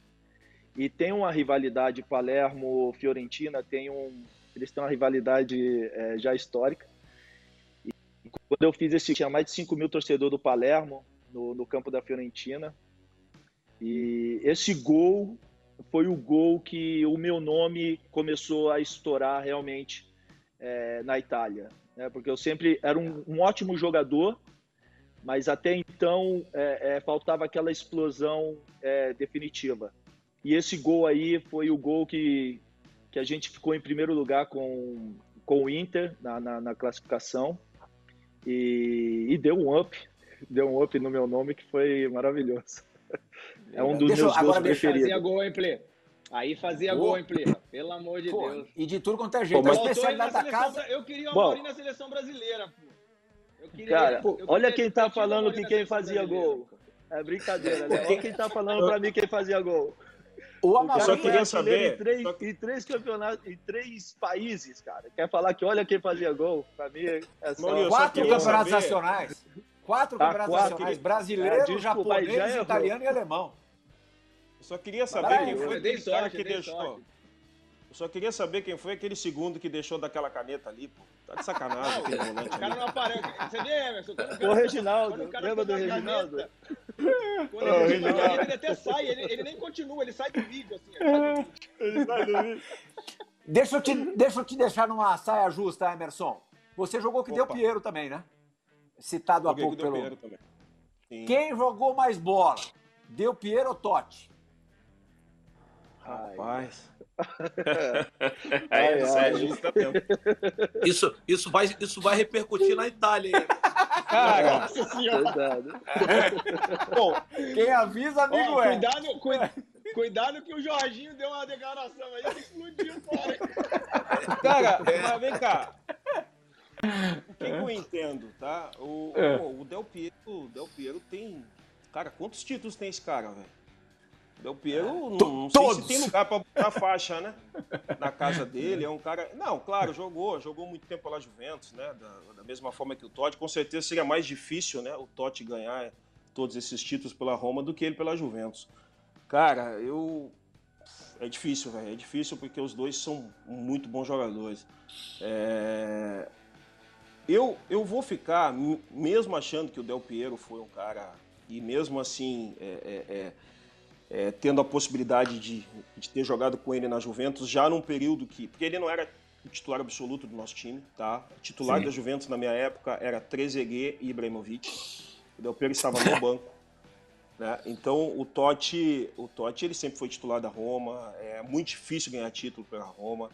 E tem uma rivalidade Palermo-Fiorentina, tem um, eles têm uma rivalidade é, já histórica. E quando eu fiz esse, tinha mais de 5 mil torcedores do Palermo no, no campo da Fiorentina. E esse gol foi o gol que o meu nome começou a estourar realmente é, na Itália. Né? Porque eu sempre era um, um ótimo jogador, mas até então é, é, faltava aquela explosão é, definitiva. E esse gol aí foi o gol que, que a gente ficou em primeiro lugar com, com o Inter na, na, na classificação e, e, deu um up, deu um up no meu nome que foi maravilhoso. É um dos deixa, meus gols preferidos. Fazia gol, hein, Plê? Aí fazia Pô. gol, hein, Plê? Pelo amor de pô, Deus. E de tudo quanto é jeito. Pô, mas... especialidade da casa... Eu queria o Amorim na seleção brasileira, pô. Queria, Cara, eu olha quem tá falando que quem fazia gol. É brincadeira, né? Olha quem tá falando pra mim quem fazia gol. O só queria saber. Em três, em três, campeonatos, em três países, cara. Quer falar que olha quem fazia gol? Pra mim é só. Maurício, quatro campeonatos saber... nacionais. Quatro tá, campeonatos quatro, nacionais: brasileiro, é, desculpa, japonês, italiano e alemão. Eu só queria saber quem foi aquele sorte, cara que deixou. Sorte. Eu só queria saber quem foi aquele segundo que deixou daquela caneta ali, pô. Tá de sacanagem aquele volante. O cara não aparece. Você vê, Emerson? O, o Reginaldo. Lembra do Reginaldo? Quando ele, Reginaldo. Caneta, ele até sai, ele, ele, nem continua, ele sai do vídeo, assim. Ele sai do vídeo. Deixa eu, te, deixa eu te deixar numa saia justa, Emerson. Você jogou que Opa. deu Piero também, né? Citado há pouco pelo. Também. Quem jogou mais bola? Deu Piero ou Totti? Rapaz. Aí, ai, é Isso, isso, vai, isso vai repercutir na Itália. Hein? Cara, Nossa senhora. Bom, quem avisa, amigo oh, é. Cuidado, cuidado, cuidado que o Jorginho deu uma declaração aí explodiu fora. Cara, mas vem cá. O que, que eu entendo, tá? O, é. o, o Del Piero, o Del Piero tem. Cara, quantos títulos tem esse cara, velho? Del Piero, não, não sei se tem lugar para botar faixa, né? Na casa dele, é um cara. Não, claro, jogou, jogou muito tempo pela Juventus, né? Da, da, mesma forma que o Totti. Com certeza seria mais difícil, né? O Totti ganhar todos esses títulos pela Roma do que ele pela Juventus. Cara, eu. É difícil, velho. É difícil porque os dois são muito bons jogadores. É... Eu, eu vou ficar, mesmo achando que o Del Piero foi um cara. E mesmo assim. É, é, é tendo a possibilidade de, de ter jogado com ele na Juventus já num período que. Porque ele não era o titular absoluto do nosso time, tá? O titular Sim. da Juventus na minha época era Trezeguet e Ibrahimovic. O Del Piero estava no banco. Né? Então o Totti, o Totti ele sempre foi titular da Roma. É muito difícil ganhar título pela Roma.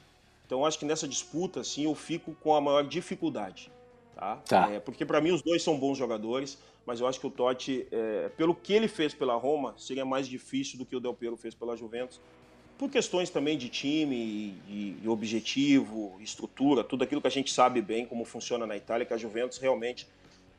Então acho que nessa disputa assim eu fico com a maior dificuldade, tá? tá. É, porque para mim os dois são bons jogadores mas eu acho que o Totti, é, pelo que ele fez pela Roma, seria mais difícil do que o Del Piero fez pela Juventus, por questões também de time, de, de objetivo, estrutura, tudo aquilo que a gente sabe bem como funciona na Itália, que a Juventus realmente,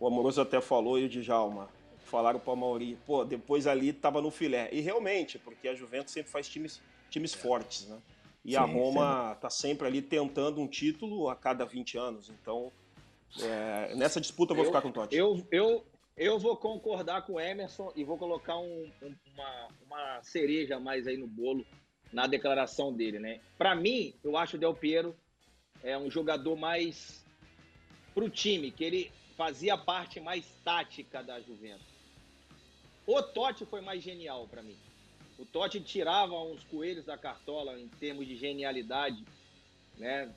o Amoroso até falou e o Djalma, falaram para o Mauri, pô, depois ali estava no filé. E realmente, porque a Juventus sempre faz times, times fortes, né? E sim, a Roma está sempre ali tentando um título a cada 20 anos. Então, é, nessa disputa eu vou eu, ficar com o Totti. Eu, eu, eu vou concordar com o Emerson e vou colocar um, um, uma, uma cereja mais aí no bolo na declaração dele, né? Para mim, eu acho o Del Piero é um jogador mais pro time, que ele fazia parte mais tática da Juventus. O Totti foi mais genial para mim. O Totti tirava uns coelhos da cartola em termos de genialidade, né?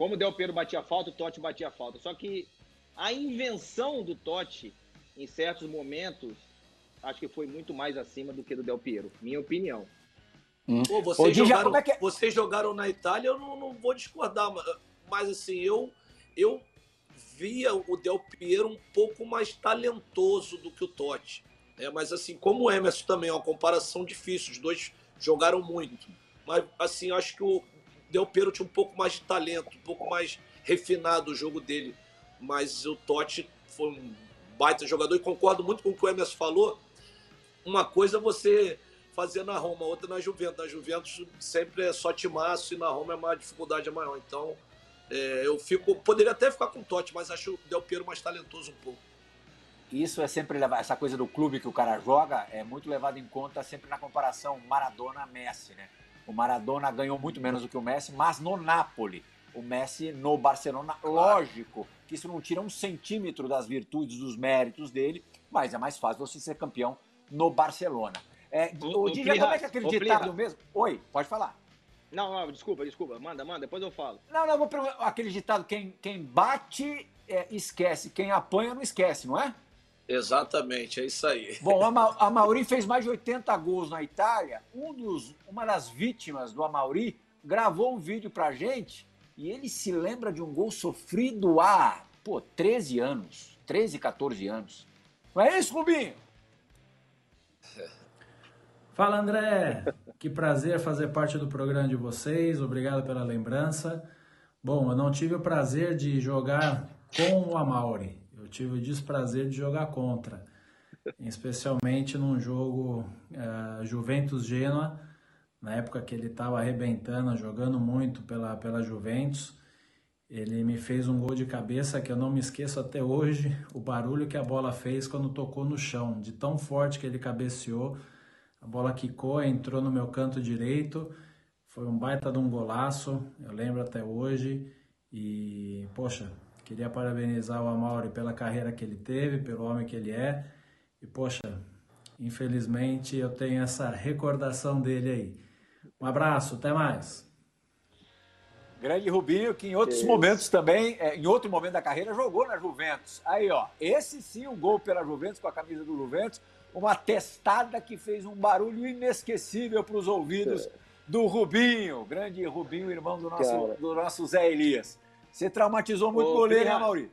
Como o Del Piero batia falta, o Totti batia falta. Só que a invenção do Totti em certos momentos, acho que foi muito mais acima do que do Del Piero, minha opinião. Hum. Pô, vocês, Ô, jogaram, é que... É? vocês jogaram na Itália, eu não, não vou discordar, mas, assim, eu, eu via o Del Piero um pouco mais talentoso do que o Totti. É, mas assim, como o Emerson também, é uma comparação difícil, os dois jogaram muito. Mas assim, acho que o Piero tinha um pouco mais de talento, um pouco mais refinado o jogo dele. Mas o Totti foi um baita jogador e concordo muito com o que o Emerson falou. Uma coisa é você fazer na Roma, outra na Juventus. Na Juventus sempre é só timaço e na Roma é uma dificuldade maior. Então, é, eu fico. Poderia até ficar com o Totti, mas acho o Del Piero mais talentoso um pouco. Isso é sempre essa coisa do clube que o cara joga é muito levado em conta sempre na comparação Maradona-Messi, né? O Maradona ganhou muito menos do que o Messi, mas no Napoli. O Messi no Barcelona, lógico que isso não tira um centímetro das virtudes, dos méritos dele, mas é mais fácil você ser campeão no Barcelona. É, o, o Dija, como é que é aquele ditado mesmo? Oi, pode falar. Não, não, desculpa, desculpa. Manda, manda, depois eu falo. Não, não, vou perguntar. Aquele ditado, quem, quem bate, é, esquece. Quem apanha, não esquece, não é? Exatamente, é isso aí. Bom, a, Ma a Mauri fez mais de 80 gols na Itália. Um dos, uma das vítimas do Amauri gravou um vídeo pra gente e ele se lembra de um gol sofrido há, pô, 13 anos. 13, 14 anos. Não é isso, Rubinho? Fala André, que prazer fazer parte do programa de vocês, obrigado pela lembrança. Bom, eu não tive o prazer de jogar com o Amauri, tive o desprazer de jogar contra, especialmente num jogo uh, Juventus-Genoa, na época que ele estava arrebentando, jogando muito pela, pela Juventus. Ele me fez um gol de cabeça que eu não me esqueço até hoje, o barulho que a bola fez quando tocou no chão, de tão forte que ele cabeceou a bola quicou, entrou no meu canto direito. Foi um baita de um golaço, eu lembro até hoje. E, poxa, queria parabenizar o Amauri pela carreira que ele teve, pelo homem que ele é. E, poxa, infelizmente eu tenho essa recordação dele aí. Um abraço, até mais. Grande Rubinho, que em outros momentos também, é, em outro momento da carreira, jogou na Juventus. Aí, ó, esse sim, um gol pela Juventus, com a camisa do Juventus uma testada que fez um barulho inesquecível para os ouvidos é. do Rubinho, grande Rubinho, irmão do nosso, do nosso Zé Elias. Você traumatizou muito o goleiro, né, Mauri?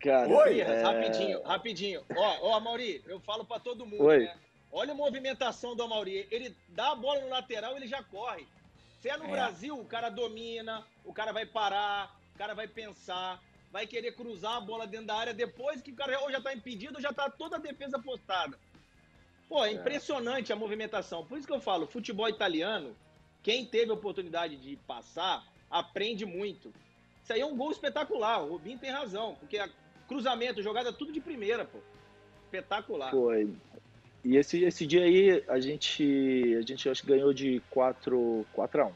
Cara, Oi, é... rapidinho, rapidinho. Ó, ó, Mauri, eu falo para todo mundo, Oi. né? Olha a movimentação do Amauri. Ele dá a bola no lateral, ele já corre. Se é no é. Brasil, o cara domina, o cara vai parar, o cara vai pensar vai querer cruzar a bola dentro da área depois que o cara ou já está impedido ou já está toda a defesa postada. Pô, é, é impressionante a movimentação. Por isso que eu falo, futebol italiano, quem teve a oportunidade de passar, aprende muito. Isso aí é um gol espetacular. O Rubinho tem razão, porque cruzamento, jogada tudo de primeira, pô. Espetacular. Foi. E esse, esse dia aí a gente a gente acho que ganhou de 4 4 a 1.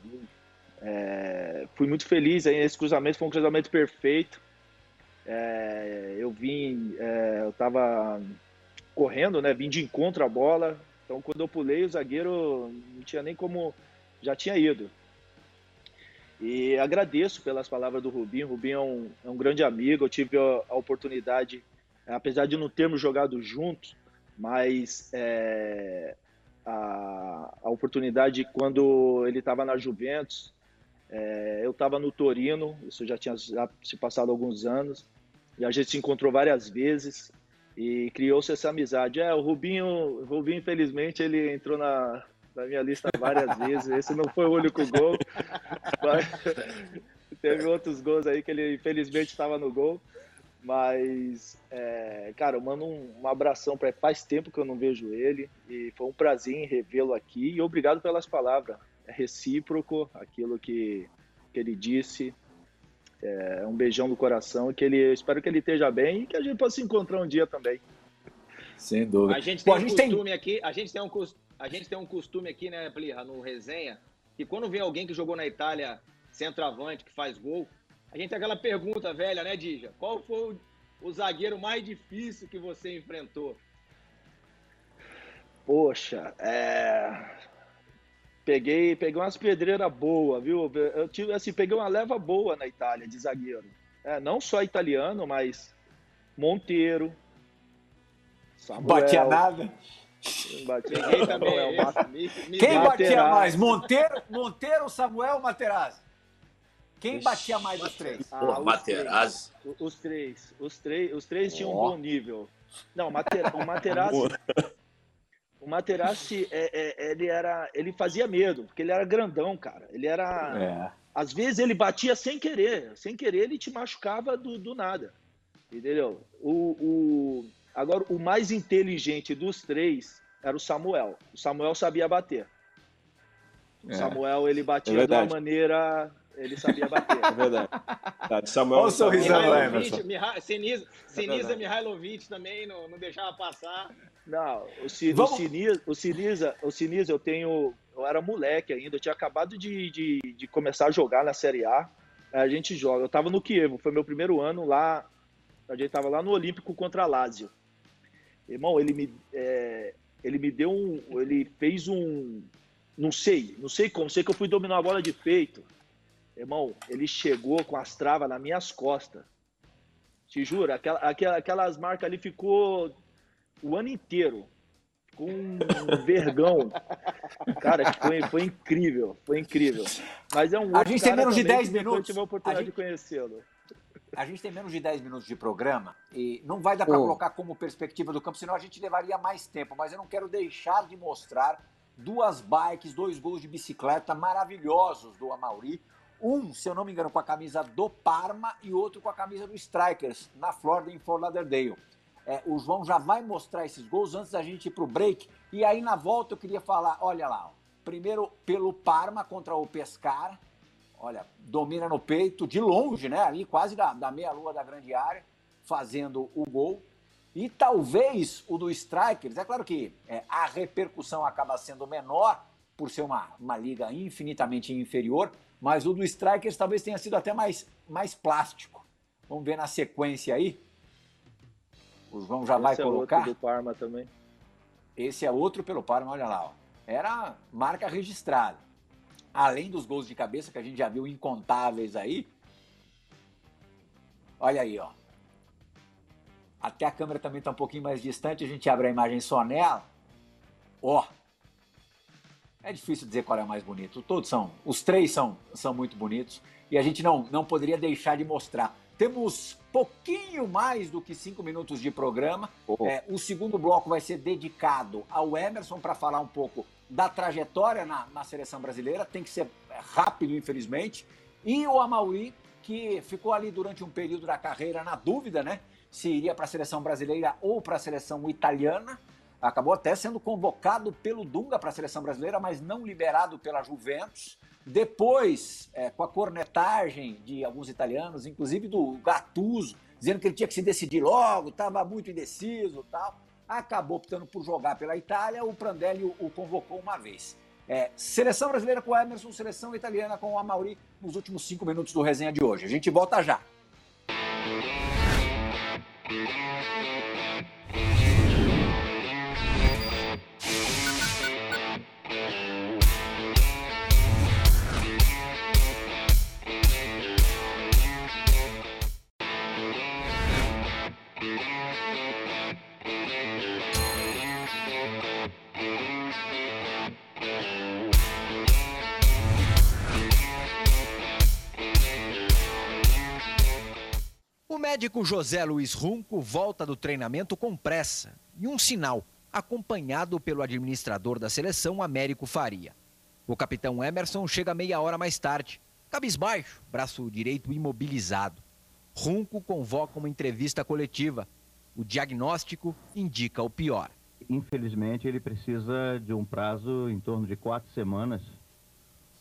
É, fui muito feliz aí esse cruzamento, foi um cruzamento perfeito. É, eu vim, é, eu tava correndo, né? Vim de encontro à bola. Então, quando eu pulei, o zagueiro não tinha nem como. Já tinha ido. E agradeço pelas palavras do Rubinho. O Rubinho é um, é um grande amigo. Eu tive a, a, oportunidade, apesar de não termos jogado juntos, mas é, a, a, oportunidade quando ele estava na Juventus, é, eu estava no Torino, isso já tinha já se passado alguns anos. E a gente se encontrou várias vezes e criou-se essa amizade. É, o Rubinho, o Rubinho, infelizmente, ele entrou na, na minha lista várias vezes. Esse não foi o único gol. teve outros gols aí que ele, infelizmente, estava no gol. Mas, é, cara, eu mando um, um abração para Faz tempo que eu não vejo ele e foi um prazer em revê-lo aqui. E obrigado pelas palavras. É recíproco aquilo que, que ele disse. É, um beijão no coração, que ele espero que ele esteja bem e que a gente possa se encontrar um dia também. Sem dúvida. A gente tem Pô, um costume tem... aqui, a gente tem um a gente tem um costume aqui, né, Plirra, no resenha, que quando vem alguém que jogou na Itália, centroavante, que faz gol, a gente tem aquela pergunta velha, né, Dija? Qual foi o, o zagueiro mais difícil que você enfrentou? Poxa, é Peguei, peguei umas pedreiras boas, viu? Eu tive, assim, peguei uma leva boa na Itália de zagueiro. É, não só italiano, mas Monteiro. Samuel, Batia nada. Batia, também Quem batia mais? Monteiro, Monteiro ou Samuel Materazzi? Quem batia mais dos três? Ah, Pô, Materazzi. Os três. Os três, os três tinham oh. um bom nível. Não, o Materazzi. o Materazzi, é, é, ele era. Ele fazia medo, porque ele era grandão, cara. Ele era. É. Às vezes ele batia sem querer. Sem querer, ele te machucava do, do nada. Entendeu? O, o, agora, o mais inteligente dos três era o Samuel. O Samuel sabia bater. O é. Samuel, ele batia é de uma maneira ele sabia bater. É verdade. Tá, Samuel, Olha o sorrisão lá, Emerson. Sinisa, Sinisa é Mihailovic também não, não deixava passar. Não, o, Sinisa, o, Sinisa, o Sinisa, eu tenho. Eu era moleque ainda, eu tinha acabado de, de, de começar a jogar na Série A. A gente joga. Eu tava no Kievo, foi meu primeiro ano lá. A gente tava lá no Olímpico contra a Lazio. Irmão, ele me, é, ele me deu um. Ele fez um. Não sei, não sei como, sei que eu fui dominar a bola de peito. Irmão, ele chegou com as travas nas minhas costas. Te juro, aquela, aquelas marcas ali ficou o ano inteiro. Com um vergão. Cara, foi, foi incrível. Foi incrível. Mas é um A gente tem menos de 10 minutos. Eu tive a oportunidade gente... de conhecê-lo. A gente tem menos de 10 minutos de programa e não vai dar para oh. colocar como perspectiva do campo, senão a gente levaria mais tempo. Mas eu não quero deixar de mostrar duas bikes, dois gols de bicicleta maravilhosos do Amauri. Um, se eu não me engano, com a camisa do Parma e outro com a camisa do Strikers, na Florida, em Fort Lauderdale. É, o João já vai mostrar esses gols antes da gente ir para o break. E aí, na volta, eu queria falar: olha lá, ó, primeiro pelo Parma contra o Pescar. Olha, domina no peito, de longe, né? Ali, quase da, da meia-lua da grande área, fazendo o gol. E talvez o do Strikers, é claro que é, a repercussão acaba sendo menor, por ser uma, uma liga infinitamente inferior, mas o do Strikers talvez tenha sido até mais, mais plástico. Vamos ver na sequência aí. O João já Esse vai é colocar. Outro do Parma também. Esse é outro pelo Parma, olha lá. Ó. Era marca registrada. Além dos gols de cabeça que a gente já viu incontáveis aí. Olha aí, ó. Até a câmera também está um pouquinho mais distante, a gente abre a imagem só nela. Ó, é difícil dizer qual é o mais bonito. Todos são, os três são, são muito bonitos e a gente não, não poderia deixar de mostrar. Temos pouquinho mais do que cinco minutos de programa. Oh. É, o segundo bloco vai ser dedicado ao Emerson para falar um pouco da trajetória na, na, seleção brasileira. Tem que ser rápido, infelizmente. E o Amauri, que ficou ali durante um período da carreira na dúvida, né? Se iria para a seleção brasileira ou para a seleção italiana acabou até sendo convocado pelo Dunga para a seleção brasileira, mas não liberado pela Juventus. Depois, é, com a cornetagem de alguns italianos, inclusive do Gattuso, dizendo que ele tinha que se decidir logo, estava muito indeciso tal, acabou optando por jogar pela Itália, o Prandelli o, o convocou uma vez. É, seleção brasileira com o Emerson, seleção italiana com o Amauri nos últimos cinco minutos do resenha de hoje. A gente volta já. Médico José Luiz Runco volta do treinamento com pressa e um sinal, acompanhado pelo administrador da seleção, Américo Faria. O capitão Emerson chega meia hora mais tarde, cabisbaixo, braço direito imobilizado. Runco convoca uma entrevista coletiva. O diagnóstico indica o pior. Infelizmente, ele precisa de um prazo em torno de quatro semanas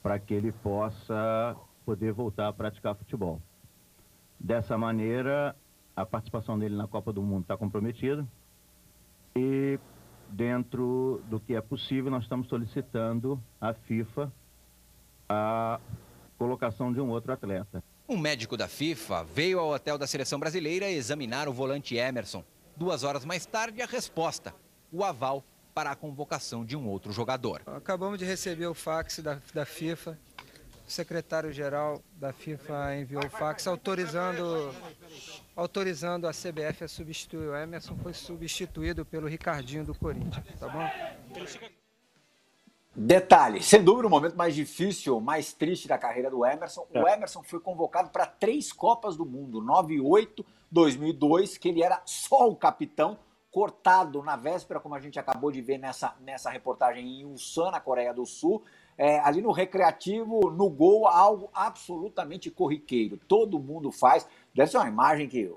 para que ele possa poder voltar a praticar futebol. Dessa maneira, a participação dele na Copa do Mundo está comprometida e dentro do que é possível, nós estamos solicitando à FIFA a colocação de um outro atleta. Um médico da FIFA veio ao hotel da seleção brasileira examinar o volante Emerson. Duas horas mais tarde, a resposta: o aval para a convocação de um outro jogador. Acabamos de receber o fax da, da FIFA secretário-geral da FIFA enviou o fax autorizando, autorizando a CBF a substituir o Emerson, foi substituído pelo Ricardinho do Corinthians, tá bom? Detalhe, sem dúvida o momento mais difícil, mais triste da carreira do Emerson. O é. Emerson foi convocado para três Copas do Mundo, 98, 2002, que ele era só o capitão, cortado na véspera, como a gente acabou de ver nessa, nessa reportagem em Ulsan, na Coreia do Sul. É, ali no recreativo, no gol, algo absolutamente corriqueiro. Todo mundo faz. Deve ser uma imagem que.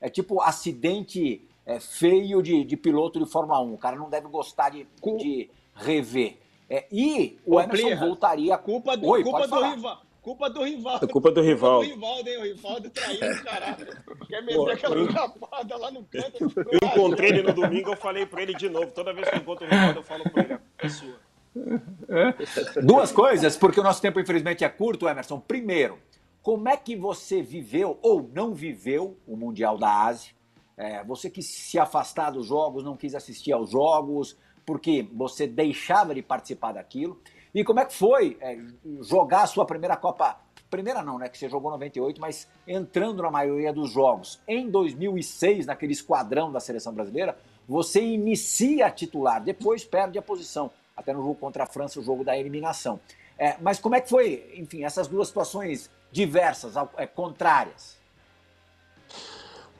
É tipo acidente é, feio de, de piloto de Fórmula 1. O cara não deve gostar de, de rever. É, e o Ô, Emerson Plirra, voltaria. Culpa do, Oi, culpa do rival. Culpa do Rivaldo. É culpa do Rivaldo. Culpa do Rivaldo, hein? O Rivaldo traiu o caralho. Quer meter Pô, aquela eu... lá no canto. Eu encontrei ele no domingo, eu falei pra ele de novo. Toda vez que eu encontro o Rivaldo, eu falo pra ele, é sua. Duas coisas, porque o nosso tempo, infelizmente, é curto, Emerson. Primeiro, como é que você viveu ou não viveu o Mundial da Ásia? É, você quis se afastar dos jogos, não quis assistir aos jogos, porque você deixava de participar daquilo. E como é que foi é, jogar a sua primeira Copa? Primeira não, né? Que você jogou 98, mas entrando na maioria dos jogos. Em 2006, naquele esquadrão da seleção brasileira, você inicia titular, depois perde a posição. Até no jogo contra a França, o jogo da eliminação. É, mas como é que foi, enfim, essas duas situações diversas, é, contrárias?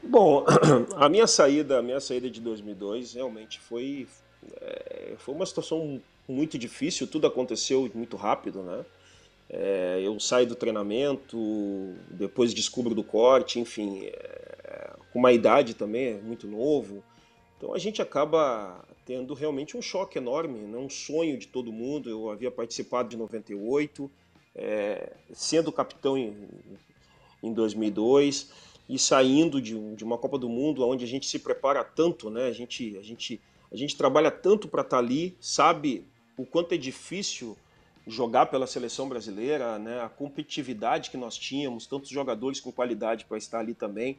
Bom, a minha saída, a minha saída de 2002 realmente foi, é, foi uma situação muito difícil, tudo aconteceu muito rápido, né? É, eu saio do treinamento, depois descubro do corte, enfim, é, com uma idade também, é muito novo. Então a gente acaba tendo realmente um choque enorme, né? um sonho de todo mundo. Eu havia participado de 98, é, sendo capitão em, em 2002 e saindo de, de, uma Copa do Mundo onde a gente se prepara tanto, né? A gente, a gente, a gente trabalha tanto para estar tá ali, sabe o quanto é difícil jogar pela seleção brasileira, né? a competitividade que nós tínhamos, tantos jogadores com qualidade para estar ali também,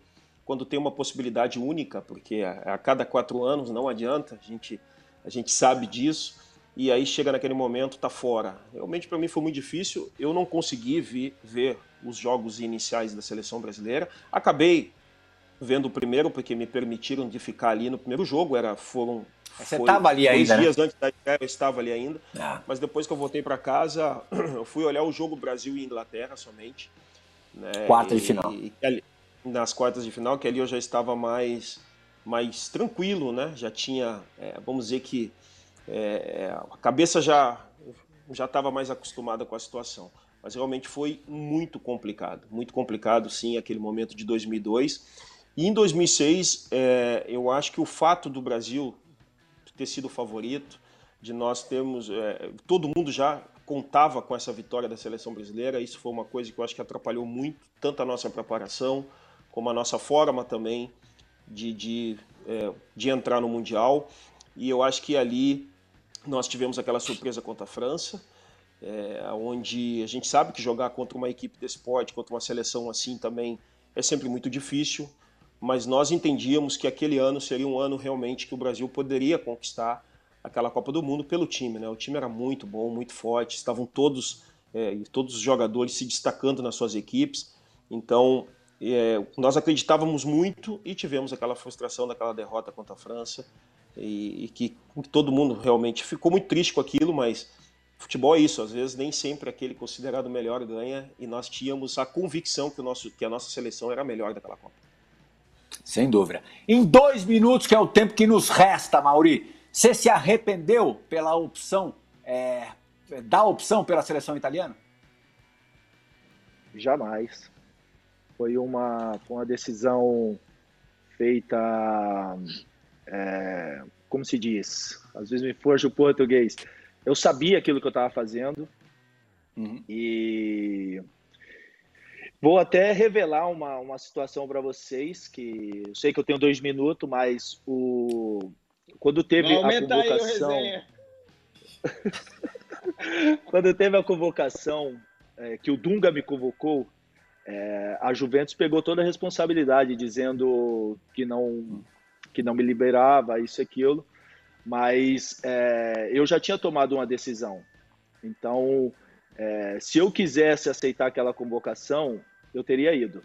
quando tem uma possibilidade única, porque a, a cada quatro anos não adianta, a gente, a gente sabe disso, e aí chega naquele momento, tá fora. Realmente para mim foi muito difícil, eu não consegui vi, ver os jogos iniciais da seleção brasileira, acabei vendo o primeiro, porque me permitiram de ficar ali no primeiro jogo, era, foram você estava ali ainda? Dois dias né? antes da estreia eu estava ali ainda. Ah. Mas depois que eu voltei para casa, eu fui olhar o jogo Brasil e Inglaterra somente. Né? Quarta de final. E, ali, nas quartas de final, que ali eu já estava mais, mais tranquilo, né? Já tinha, é, vamos dizer que é, a cabeça já já estava mais acostumada com a situação. Mas realmente foi muito complicado, muito complicado, sim, aquele momento de 2002. E em 2006, é, eu acho que o fato do Brasil ter sido o favorito, de nós termos. É, todo mundo já contava com essa vitória da seleção brasileira, isso foi uma coisa que eu acho que atrapalhou muito, tanto a nossa preparação, como a nossa forma também de, de, é, de entrar no Mundial. E eu acho que ali nós tivemos aquela surpresa contra a França, é, onde a gente sabe que jogar contra uma equipe de esporte, contra uma seleção assim também é sempre muito difícil mas nós entendíamos que aquele ano seria um ano realmente que o Brasil poderia conquistar aquela Copa do Mundo pelo time. Né? O time era muito bom, muito forte, estavam todos, é, todos os jogadores se destacando nas suas equipes. Então, é, nós acreditávamos muito e tivemos aquela frustração daquela derrota contra a França. E, e que todo mundo realmente ficou muito triste com aquilo, mas futebol é isso, às vezes nem sempre aquele considerado melhor ganha e nós tínhamos a convicção que, o nosso, que a nossa seleção era a melhor daquela Copa. Sem dúvida. Em dois minutos, que é o tempo que nos resta, Mauri, você se arrependeu pela opção, é, da opção pela seleção italiana? Jamais. Foi uma, foi uma decisão feita, é, como se diz, às vezes me foge o português. Eu sabia aquilo que eu estava fazendo uhum. e Vou até revelar uma, uma situação para vocês, que eu sei que eu tenho dois minutos, mas o quando teve a convocação. quando teve a convocação, é, que o Dunga me convocou, é, a Juventus pegou toda a responsabilidade, dizendo que não, que não me liberava, isso e aquilo, mas é, eu já tinha tomado uma decisão. Então, É, se eu quisesse aceitar aquela convocação, eu teria ido.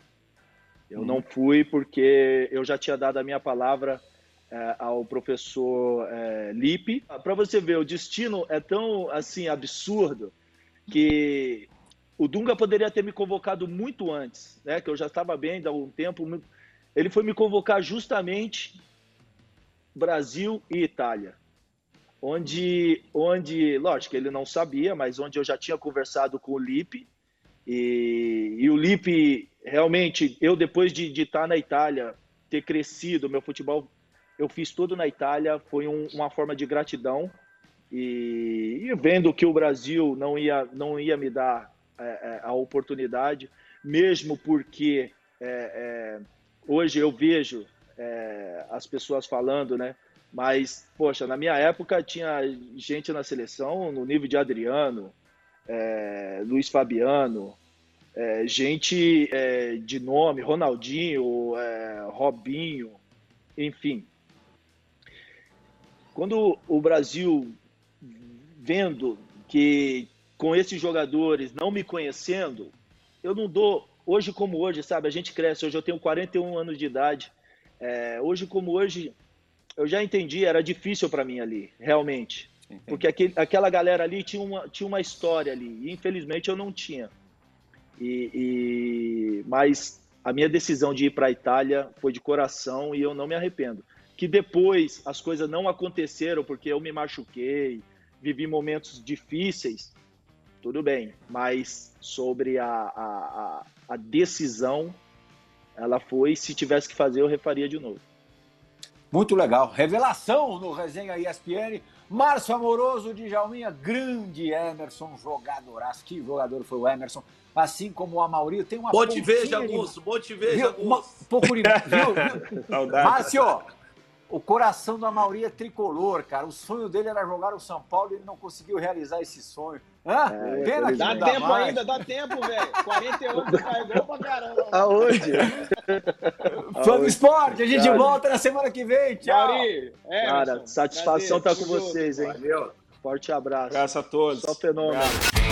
Eu não fui porque eu já tinha dado a minha palavra é, ao professor é, Lipe. Para você ver, o destino é tão assim absurdo que o Dunga poderia ter me convocado muito antes, né? Que eu já estava bem há um tempo. Ele foi me convocar justamente Brasil e Itália, onde, onde, lógico, ele não sabia, mas onde eu já tinha conversado com o Lipe e, e o Lipe realmente, eu depois de, de estar na Itália, ter crescido, meu futebol, eu fiz tudo na Itália, foi um, uma forma de gratidão. E, e, vendo que o Brasil não ia, não ia me dar é, é, a oportunidade, mesmo porque é, é hoje eu vejo as pessoas falando, né? Mas, poxa, na minha época tinha gente na seleção no nível de Adriano, Luiz Fabiano, gente de nome, Ronaldinho, Robinho, enfim. Quando o Brasil vendo que com esses jogadores não me conhecendo, eu não dou, hoje como hoje, sabe? A gente cresce, hoje eu tenho 41 anos de idade. É, hoje como hoje, eu já entendi, era difícil para mim ali, realmente. Entendi. Porque aquele, aquela galera ali tinha uma, tinha uma história ali, e infelizmente eu não tinha. E, e, mas a minha decisão de ir para a Itália foi de coração e eu não me arrependo. Que depois as coisas não aconteceram porque eu me machuquei, vivi momentos difíceis, tudo bem. Mas sobre a, a, a decisão, ela foi, se tivesse que fazer, eu refaria de novo. Muito legal. Revelação no Resenha ESPN. Márcio Amoroso de Jalminha, grande Emerson, jogadoraço. Que jogador foi o Emerson assim como o Amaury, tem uma Bom te ver, Jagunço, bom te ver, Jagunço. Um pouco de... Viu? Márcio, o coração do Amaury é tricolor, cara. O sonho dele era jogar o São Paulo e ele não conseguiu realizar esse sonho. Hã? É, Pena que dá não dá tempo mais. ainda, dá tempo, velho. 48 faz gol pra caramba. Aonde? Fã do esporte, a gente cara. volta na semana que vem. Tchau. Mauri, cara, satisfação estar tá com vocês, hein? Valeu. Forte abraço. Graças a todos. Só fenômeno. Obrigado.